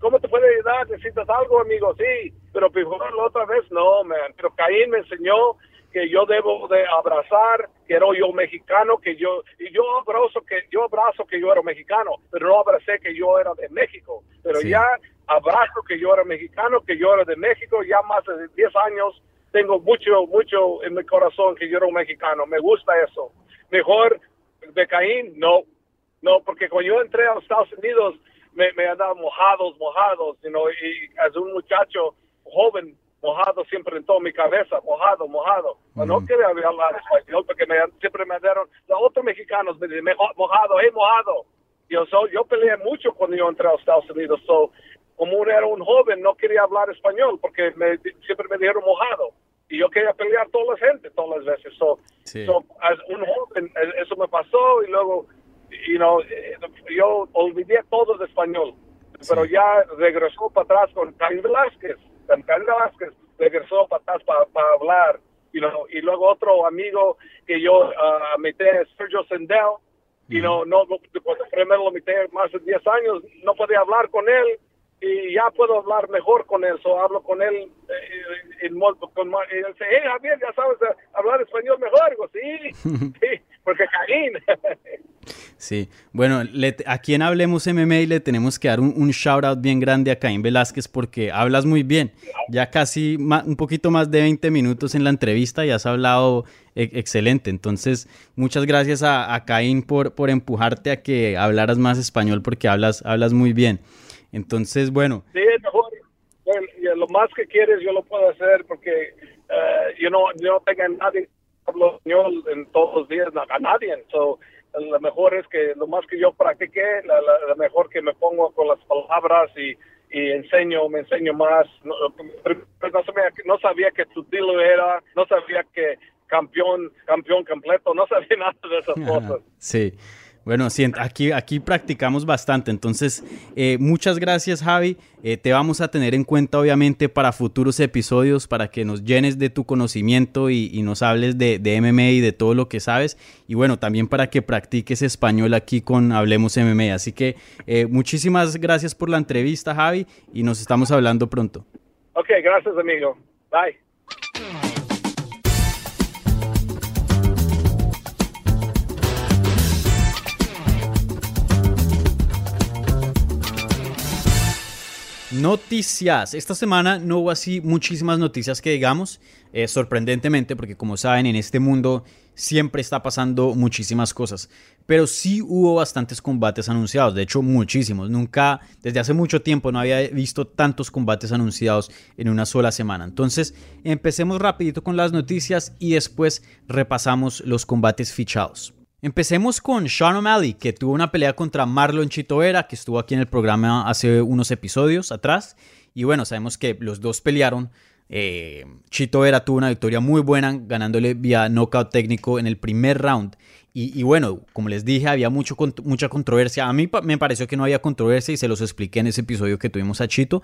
¿Cómo te puede ayudar? ¿Necesitas algo, amigo? Sí. Pero la otra vez, no, man. Pero Caín me enseñó que yo debo de abrazar, que era yo mexicano, que yo, y yo abrazo que, yo abrazo que yo era mexicano, pero no abracé que yo era de México. Pero ya abrazo que yo era mexicano, que yo era de México, ya más de 10 años tengo mucho, mucho en mi corazón que yo era un mexicano. Me gusta eso. Mejor de Caín, no. No, porque cuando yo entré a los Estados Unidos, me, me andaban mojados, mojados, you know, y as un muchacho joven, mojado siempre en toda mi cabeza, mojado, mojado. No quería hablar español porque me, siempre me dieron, los otros mexicanos me dicen, mojado, hey, mojado. Yo, so, yo peleé mucho cuando yo entré a Estados Unidos, so, como era un joven, no quería hablar español porque me, siempre me dijeron mojado. Y yo quería pelear toda la gente, todas las veces. So, so, un joven, e, eso me pasó y luego, you know, yo olvidé todo de español. Pero ya regresó para atrás con Caín Velázquez Cancán Vázquez regresó para atrás para, hablar. y luego otro amigo que yo uh, metí, Sergio Sendel, y no, no, cuando primero lo metí más de 10 años, no podía hablar con él y ya puedo hablar mejor con él, so hablo con él eh, en con, y él dice, hey Javier, ya sabes hablar español mejor, digo, sí, (laughs) sí, porque Caín. (laughs) Sí, bueno, le, a quien hablemos MMA le tenemos que dar un, shout out bien grande a Caín Velázquez porque hablas muy bien. Ya casi un poquito más de 20 minutos en la entrevista y has hablado e, excelente. Entonces, muchas gracias a, a, Caín por, por empujarte a que hablaras más español porque hablas, hablas muy bien. Entonces, bueno. Sí, mejor. lo más que quieres yo lo puedo hacer porque uh, yo, no, yo no tengo a nadie hablo español en todos los días, a nadie. So, lo mejor es que lo más que yo practiqué, lo mejor que me pongo con las palabras y, enseño, me enseño más. No, sabía, no sabía que tu estilo era, no sabía que campeón, campeón completo, no sabía (laughs) nada de esas cosas. Sí. Bueno, sí, aquí, aquí practicamos bastante, entonces eh, muchas gracias Javi, eh, te vamos a tener en cuenta obviamente para futuros episodios, para que nos llenes de tu conocimiento y, nos hables de, de, MMA y de todo lo que sabes, y bueno, también para que practiques español aquí con Hablemos MMA, así que eh, muchísimas gracias por la entrevista Javi y nos estamos hablando pronto. Ok, gracias amigo, bye. Noticias. Esta semana no hubo así muchísimas noticias que digamos, eh, sorprendentemente, porque como saben, en este mundo siempre está pasando muchísimas cosas. Pero sí hubo bastantes combates anunciados, de hecho muchísimos. Nunca, desde hace mucho tiempo no había visto tantos combates anunciados en una sola semana. Entonces, empecemos rapidito con las noticias y después repasamos los combates fichados. Empecemos con Sean O'Malley, que tuvo una pelea contra Marlon Chito Vera, que estuvo aquí en el programa hace unos episodios atrás. Y bueno, sabemos que los dos pelearon. Eh, Chito Vera tuvo una victoria muy buena, ganándole vía knockout técnico en el primer round. Y, bueno, como les dije, había mucho, mucha controversia. A mí me pareció que no había controversia y se los expliqué en ese episodio que tuvimos a Chito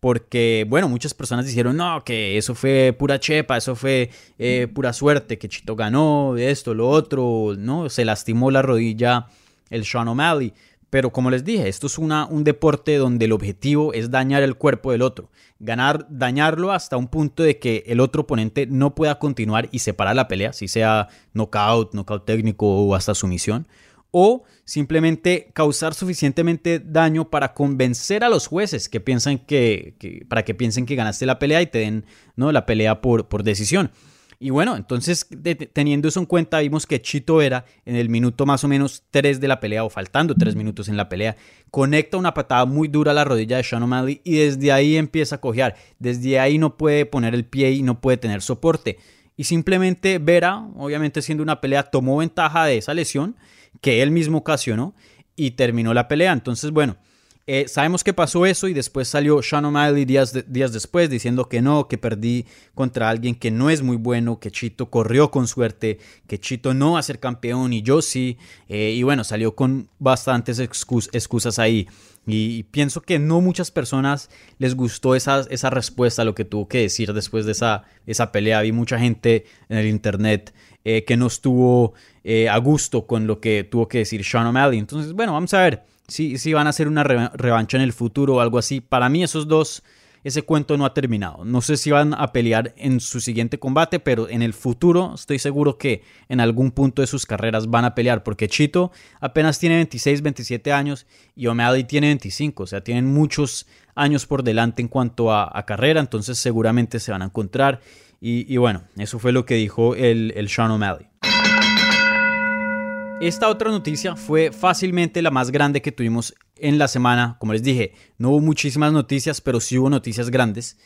porque, bueno, muchas personas dijeron, no, que eso fue pura chepa, eso fue eh, pura suerte, que Chito ganó, esto, lo otro, ¿no? Se lastimó la rodilla el Sean O'Malley. Pero como les dije, esto es una, un deporte donde el objetivo es dañar el cuerpo del otro. Ganar, dañarlo hasta un punto de que el otro oponente no pueda continuar y separar la pelea, si sea knockout, knockout técnico o hasta sumisión o simplemente causar suficientemente daño para convencer a los jueces que piensan que, para que piensen que ganaste la pelea y te den ¿no? la pelea por, por decisión. Y bueno, entonces teniendo eso en cuenta, vimos que Chito era en el minuto más o menos 3 de la pelea, o faltando 3 minutos en la pelea, conecta una patada muy dura a la rodilla de Sean O'Malley y desde ahí empieza a cojear. Desde ahí no puede poner el pie y no puede tener soporte. Y simplemente Vera, obviamente siendo una pelea, tomó ventaja de esa lesión que él mismo ocasionó y terminó la pelea. Entonces, bueno, eh, sabemos que pasó eso y después salió Sean O'Malley días, días después diciendo que no, que perdí contra alguien que no es muy bueno, que Chito corrió con suerte, que Chito no va a ser campeón y yo sí. Eh, y bueno, salió con bastantes excusas ahí. Y pienso que no muchas personas les gustó esa, esa respuesta a lo que tuvo que decir después de esa, esa pelea. Vi mucha gente en el internet eh, que no estuvo eh, a gusto con lo que tuvo que decir Sean O'Malley. Entonces, bueno, vamos a ver si, si van a hacer una revancha en el futuro o algo así. Para mí esos dos, ese cuento no ha terminado. No sé si van a pelear en su siguiente combate, pero en el futuro estoy seguro que en algún punto de sus carreras van a pelear, porque Chito apenas tiene 26, 27 años y O'Malley tiene 25, o sea, tienen muchos años por delante en cuanto a, a carrera, entonces seguramente se van a encontrar. Y, bueno, eso fue lo que dijo el, el Sean O'Malley. Esta otra noticia fue fácilmente la más grande que tuvimos en la semana. Como les dije, no hubo muchísimas noticias, pero sí hubo noticias grandes.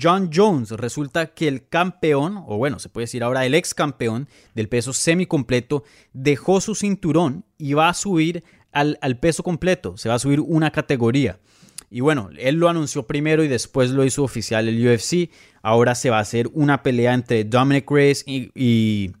John Jones, resulta que el campeón, o bueno, se puede decir ahora el ex campeón del peso semicompleto, dejó su cinturón y va a subir al, al peso completo, se va a subir una categoría. Y bueno, él lo anunció primero y después lo hizo oficial el UFC. Ahora se va a hacer una pelea entre Dominic Reyes y,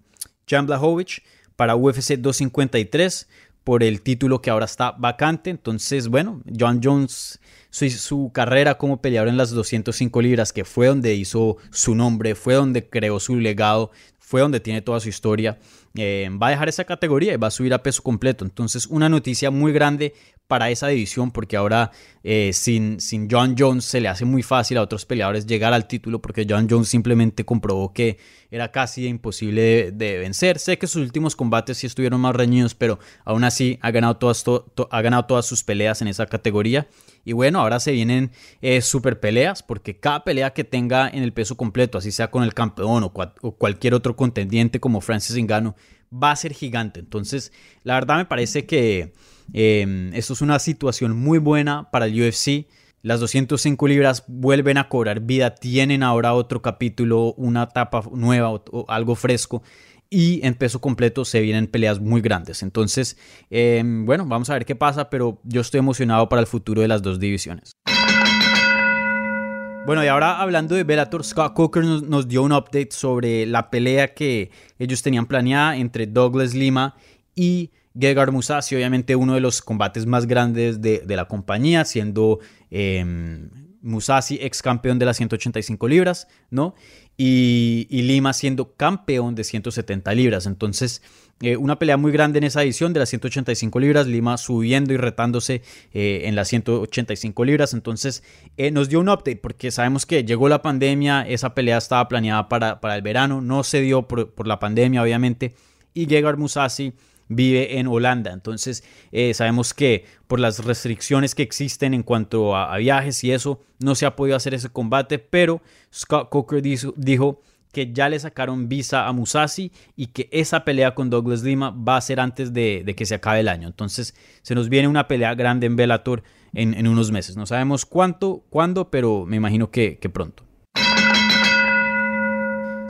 Jan Blachowicz para UFC 253 por el título que ahora está vacante. Entonces, bueno, John Jones, su, su, carrera como peleador en las 205 libras, que fue donde hizo su nombre, fue donde creó su legado, fue donde tiene toda su historia, eh, va a dejar esa categoría y va a subir a peso completo. Entonces, una noticia muy grande para esa división porque ahora eh, sin, sin John Jones se le hace muy fácil a otros peleadores llegar al título porque John Jones simplemente comprobó que era casi imposible de, vencer. Sé que sus últimos combates sí estuvieron más reñidos, pero aún así ha ganado todas, ha ganado todas sus peleas en esa categoría. Y bueno, ahora se vienen eh, super peleas porque cada pelea que tenga en el peso completo, así sea con el campeón o, o cualquier otro contendiente como Francis Ngannou, va a ser gigante. Entonces, la verdad me parece que eh, esto es una situación muy buena para el UFC. Las 205 libras vuelven a cobrar vida, tienen ahora otro capítulo, una etapa nueva o, algo fresco y en peso completo se vienen peleas muy grandes. Entonces, eh, bueno, vamos a ver qué pasa, pero yo estoy emocionado para el futuro de las dos divisiones. Bueno, y ahora hablando de Bellator, Scott Coker nos, dio un update sobre la pelea que ellos tenían planeada entre Douglas Lima y Gegard Musasi, obviamente uno de los combates más grandes de, la compañía, siendo eh, Musasi ex campeón de las 185 libras, ¿no? Y, Lima siendo campeón de 170 libras. Entonces, eh, una pelea muy grande en esa edición de las 185 libras, Lima subiendo y retándose eh, en las 185 libras. Entonces, eh, nos dio un update porque sabemos que llegó la pandemia, esa pelea estaba planeada para, para el verano, no se dio por, por la pandemia, obviamente. Y Gegard Musasi vive en Holanda. Entonces eh, sabemos que por las restricciones que existen en cuanto a, viajes y eso, no se ha podido hacer ese combate, pero Scott Coker dijo, que ya le sacaron visa a Musasi y que esa pelea con Douglas Lima va a ser antes de, de que se acabe el año. Entonces se nos viene una pelea grande en Bellator en, en unos meses. No sabemos cuánto, cuándo, pero me imagino que, que pronto.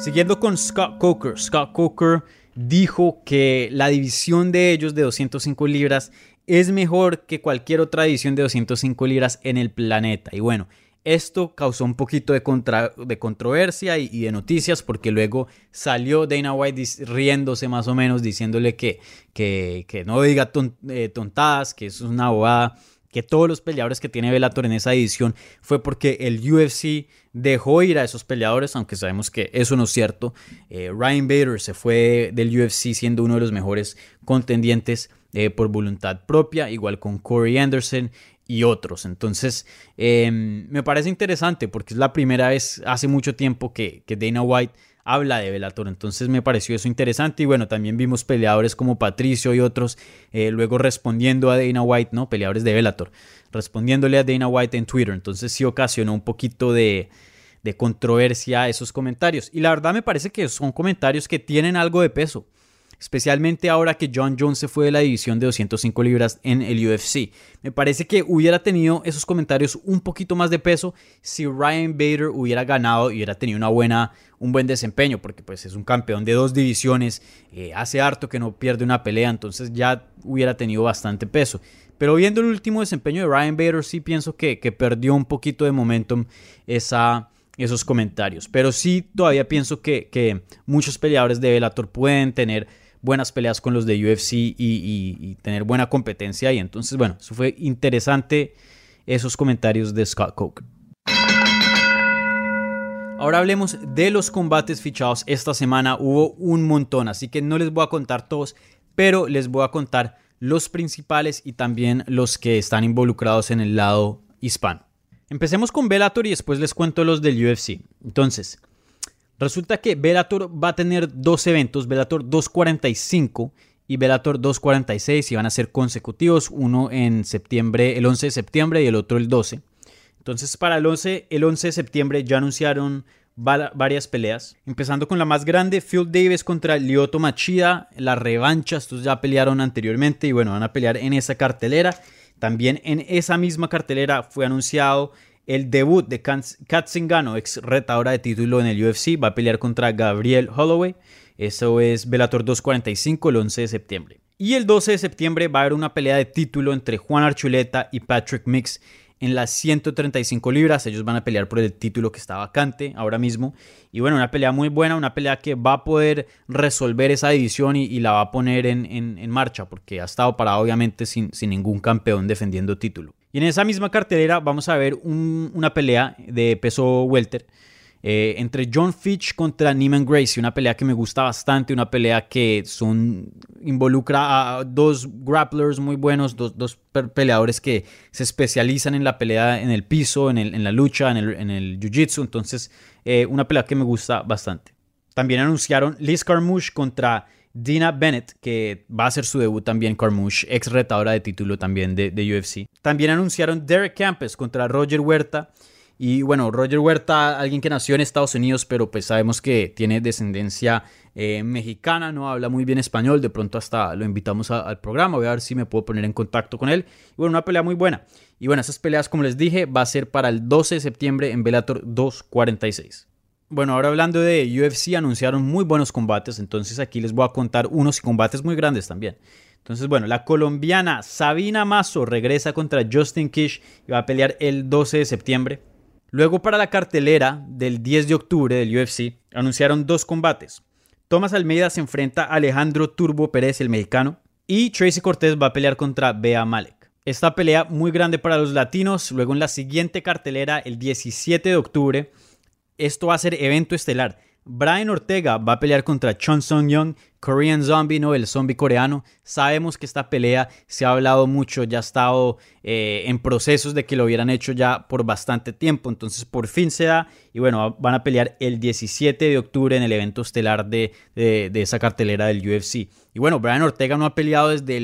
Siguiendo con Scott Coker. Scott Coker dijo que la división de ellos de 205 libras es mejor que cualquier otra división de 205 libras en el planeta. Y bueno, esto causó un poquito de, contra, de controversia y, de noticias porque luego salió Dana White riéndose más o menos, diciéndole que, que, que no diga ton, eh, tontadas, que es una bobada que todos los peleadores que tiene Bellator en esa edición fue porque el UFC dejó ir a esos peleadores, aunque sabemos que eso no es cierto. Eh, Ryan Bader se fue del UFC siendo uno de los mejores contendientes eh, por voluntad propia, igual con Corey Anderson y otros. Entonces, eh, me parece interesante porque es la primera vez hace mucho tiempo que, que Dana White habla de Bellator. Entonces me pareció eso interesante y bueno, también vimos peleadores como Patricio y otros eh, luego respondiendo a Dana White, ¿no? Peleadores de Bellator, respondiéndole a Dana White en Twitter. Entonces sí ocasionó un poquito de, de controversia esos comentarios. Y la verdad me parece que son comentarios que tienen algo de peso especialmente ahora que John Jones se fue de la división de 205 libras en el UFC. Me parece que hubiera tenido esos comentarios un poquito más de peso si Ryan Bader hubiera ganado y hubiera tenido una buena, un buen desempeño, porque pues es un campeón de dos divisiones, eh, hace harto que no pierde una pelea, entonces ya hubiera tenido bastante peso. Pero viendo el último desempeño de Ryan Bader, sí pienso que, que perdió un poquito de momentum esa, esos comentarios. Pero sí todavía pienso que, que muchos peleadores de Bellator pueden tener buenas peleas con los de UFC y, tener buena competencia. Y entonces, bueno, eso fue interesante esos comentarios de Scott Coker. Ahora hablemos de los combates fichados esta semana. Hubo un montón, así que no les voy a contar todos, pero les voy a contar los principales y también los que están involucrados en el lado hispano. Empecemos con Bellator y después les cuento los del UFC. Entonces, Resulta que Bellator va a tener dos eventos, Bellator 245 y Bellator 246 y van a ser consecutivos, uno en septiembre, el 11 de septiembre y el otro el 12. Entonces para el 11, el 11 de septiembre ya anunciaron varias peleas, empezando con la más grande, Phil Davis contra Lyoto Machida, la revancha, estos ya pelearon anteriormente y bueno, van a pelear en esa cartelera. También en esa misma cartelera fue anunciado el debut de Kat Zingano, ex retadora de título en el UFC, va a pelear contra Gabriel Holloway. Eso es Bellator 245 el 11 de septiembre. Y el 12 de septiembre va a haber una pelea de título entre Juan Archuleta y Patrick Mix en las 135 libras. Ellos van a pelear por el título que está vacante ahora mismo. Y bueno, una pelea muy buena, una pelea que va a poder resolver esa división y, la va a poner en, marcha, porque ha estado parado obviamente sin, sin, ningún campeón defendiendo título. Y en esa misma cartelera vamos a ver una pelea de peso welter eh, entre John Fitch contra Neiman Gracie, una pelea que me gusta bastante, una pelea que son, involucra a dos grapplers muy buenos, dos, peleadores que se especializan en la pelea en el piso, en, la lucha, en el, jiu-jitsu, entonces eh, una pelea que me gusta bastante. También anunciaron Liz Carmouche contra Dina Bennett, que va a hacer su debut también, Carmouche, ex retadora de título también de, UFC. También anunciaron Derek Campes contra Roger Huerta. Y bueno, Roger Huerta, alguien que nació en Estados Unidos, pero pues sabemos que tiene descendencia eh, mexicana, no habla muy bien español, de pronto hasta lo invitamos al programa, voy a ver si me puedo poner en contacto con él. Y bueno, una pelea muy buena. Y bueno, esas peleas, como les dije, va a ser para el 12 de septiembre en Bellator 246. Bueno, ahora hablando de UFC, anunciaron muy buenos combates, entonces aquí les voy a contar unos combates muy grandes también. Entonces, bueno, la colombiana Sabina Mazo regresa contra Justin Kish y va a pelear el 12 de septiembre. Luego para la cartelera del 10 de octubre del UFC anunciaron dos combates. Tomás Almeida se enfrenta a Alejandro Turbo Pérez, el mexicano, y Tracy Cortés va a pelear contra Bea Malek. Esta pelea muy grande para los latinos. Luego en la siguiente cartelera, el 17 de octubre, esto va a ser evento estelar. Brian Ortega va a pelear contra Chun Sung Young, Korean Zombie, ¿no? El zombie coreano. Sabemos que esta pelea se ha hablado mucho, ya ha estado eh, en procesos de que lo hubieran hecho ya por bastante tiempo. Entonces por fin se da y bueno, van a pelear el 17 de octubre en el evento estelar de, esa cartelera del UFC. Y bueno, Brian Ortega no ha peleado desde,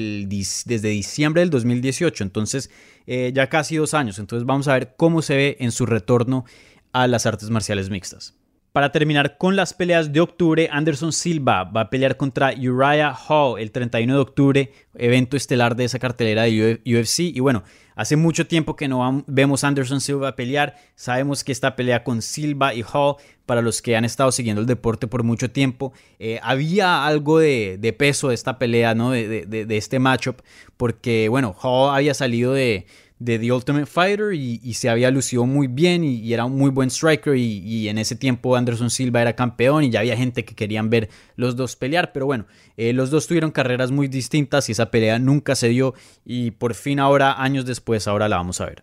desde diciembre del 2018, entonces eh, ya casi dos años. Entonces vamos a ver cómo se ve en su retorno a las artes marciales mixtas. Para terminar con las peleas de octubre, Anderson Silva va a pelear contra Uriah Hall el 31 de octubre, evento estelar de esa cartelera de UFC. Y bueno, hace mucho tiempo que no vemos a Anderson Silva pelear. Sabemos que esta pelea con Silva y Hall, para los que han estado siguiendo el deporte por mucho tiempo, eh, había algo de, peso de esta pelea, ¿no? De, de este matchup, porque bueno, Hall había salido de de The Ultimate Fighter y, se había lucido muy bien y, era un muy buen striker y, en ese tiempo Anderson Silva era campeón y ya había gente que querían ver los dos pelear, pero bueno, eh, los dos tuvieron carreras muy distintas y esa pelea nunca se dio y por fin ahora, años después, ahora la vamos a ver.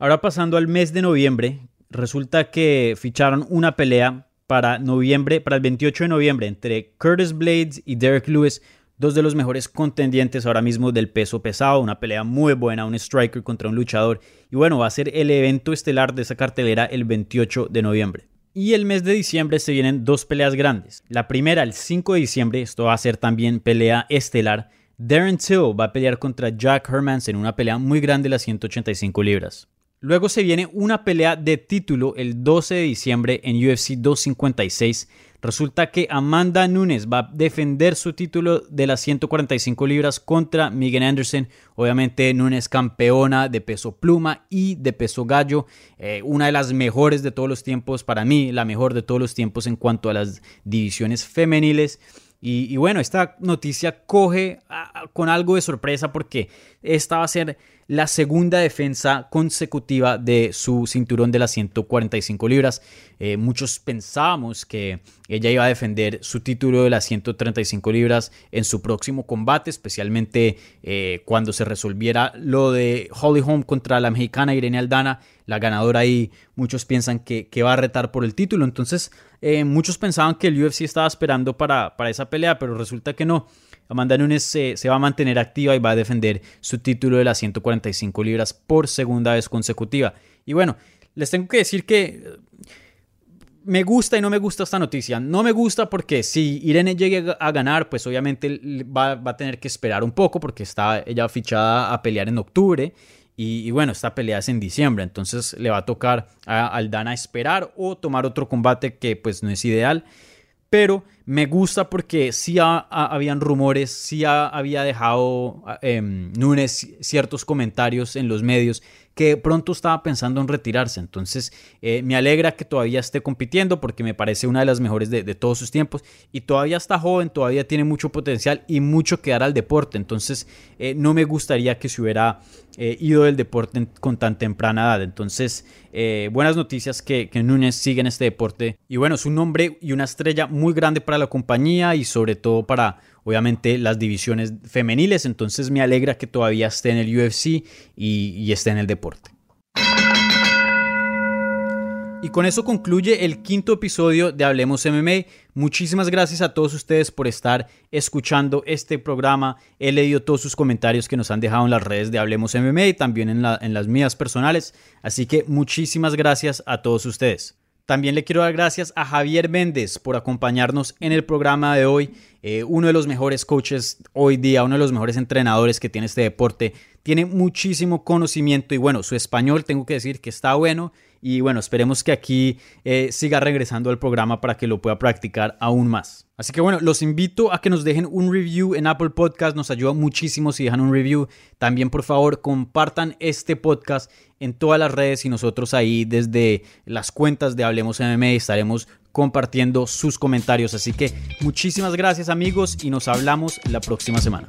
Ahora pasando al mes de noviembre, resulta que ficharon una pelea para noviembre, para el 28 de noviembre entre Curtis Blades y Derek Lewis dos de los mejores contendientes ahora mismo del peso pesado, una pelea muy buena, un striker contra un luchador. Y bueno, va a ser el evento estelar de esa cartelera el 28 de noviembre. Y el mes de diciembre se vienen dos peleas grandes. La primera, el 5 de diciembre, esto va a ser también pelea estelar. Darren Till va a pelear contra Jack Hermans en una pelea muy grande de las 185 libras. Luego se viene una pelea de título el 12 de diciembre en UFC 256 Resulta que Amanda Nunes va a defender su título de las 145 libras contra Megan Anderson. Obviamente Nunes campeona de peso pluma y de peso gallo. Eh, una de las mejores de todos los tiempos, para mí la mejor de todos los tiempos en cuanto a las divisiones femeniles. Y, bueno, esta noticia coge con algo de sorpresa porque esta va a ser la segunda defensa consecutiva de su cinturón de las 145 libras. Eh, muchos pensábamos que ella iba a defender su título de las 135 libras en su próximo combate, especialmente eh, cuando se resolviera lo de Holly Holm contra la mexicana Irene Aldana, la ganadora ahí. Muchos piensan que, va a retar por el título. Entonces, eh, muchos pensaban que el UFC estaba esperando para, para esa pelea, pero resulta que no. Amanda Nunes se, va a mantener activa y va a defender su título de las 145 libras por segunda vez consecutiva. Y bueno, les tengo que decir que eh, me gusta y no me gusta esta noticia. No me gusta porque si Irene llegue a ganar, pues obviamente va, a tener que esperar un poco porque está ella fichada a pelear en octubre. Y, bueno, esta pelea es en diciembre, entonces le va a tocar a Aldana esperar o tomar otro combate que pues no es ideal pero me gusta porque sí habían rumores, sí había dejado Nunes ciertos comentarios en los medios que pronto estaba pensando en retirarse. Entonces eh, me alegra que todavía esté compitiendo porque me parece una de las mejores de, todos sus tiempos y todavía está joven, todavía tiene mucho potencial y mucho que dar al deporte. Entonces eh, no me gustaría que se hubiera eh, ido del deporte con tan temprana edad. Entonces buenas noticias que, que Núñez sigue en este deporte y bueno, es un nombre y una estrella muy grande para la compañía y sobre todo para obviamente las divisiones femeniles, entonces me alegra que todavía esté en el UFC y, esté en el deporte. Y con eso concluye el quinto episodio de Hablemos MMA. Muchísimas gracias a todos ustedes por estar escuchando este programa. He leído todos sus comentarios que nos han dejado en las redes de Hablemos MMA y también en, en las mías personales. Así que muchísimas gracias a todos ustedes. También le quiero dar gracias a Javier Méndez por acompañarnos en el programa de hoy. Eh, uno de los mejores coaches hoy día, uno de los mejores entrenadores que tiene este deporte. Tiene muchísimo conocimiento y bueno, su español tengo que decir que está bueno y bueno, esperemos que aquí eh, siga regresando al programa para que lo pueda practicar aún más. Así que bueno, los invito a que nos dejen un review en Apple Podcast, nos ayuda muchísimo si dejan un review. También por favor compartan este podcast en todas las redes y nosotros ahí desde las cuentas de Hablemos MMA estaremos compartiendo sus comentarios. Así que muchísimas gracias amigos y nos hablamos la próxima semana.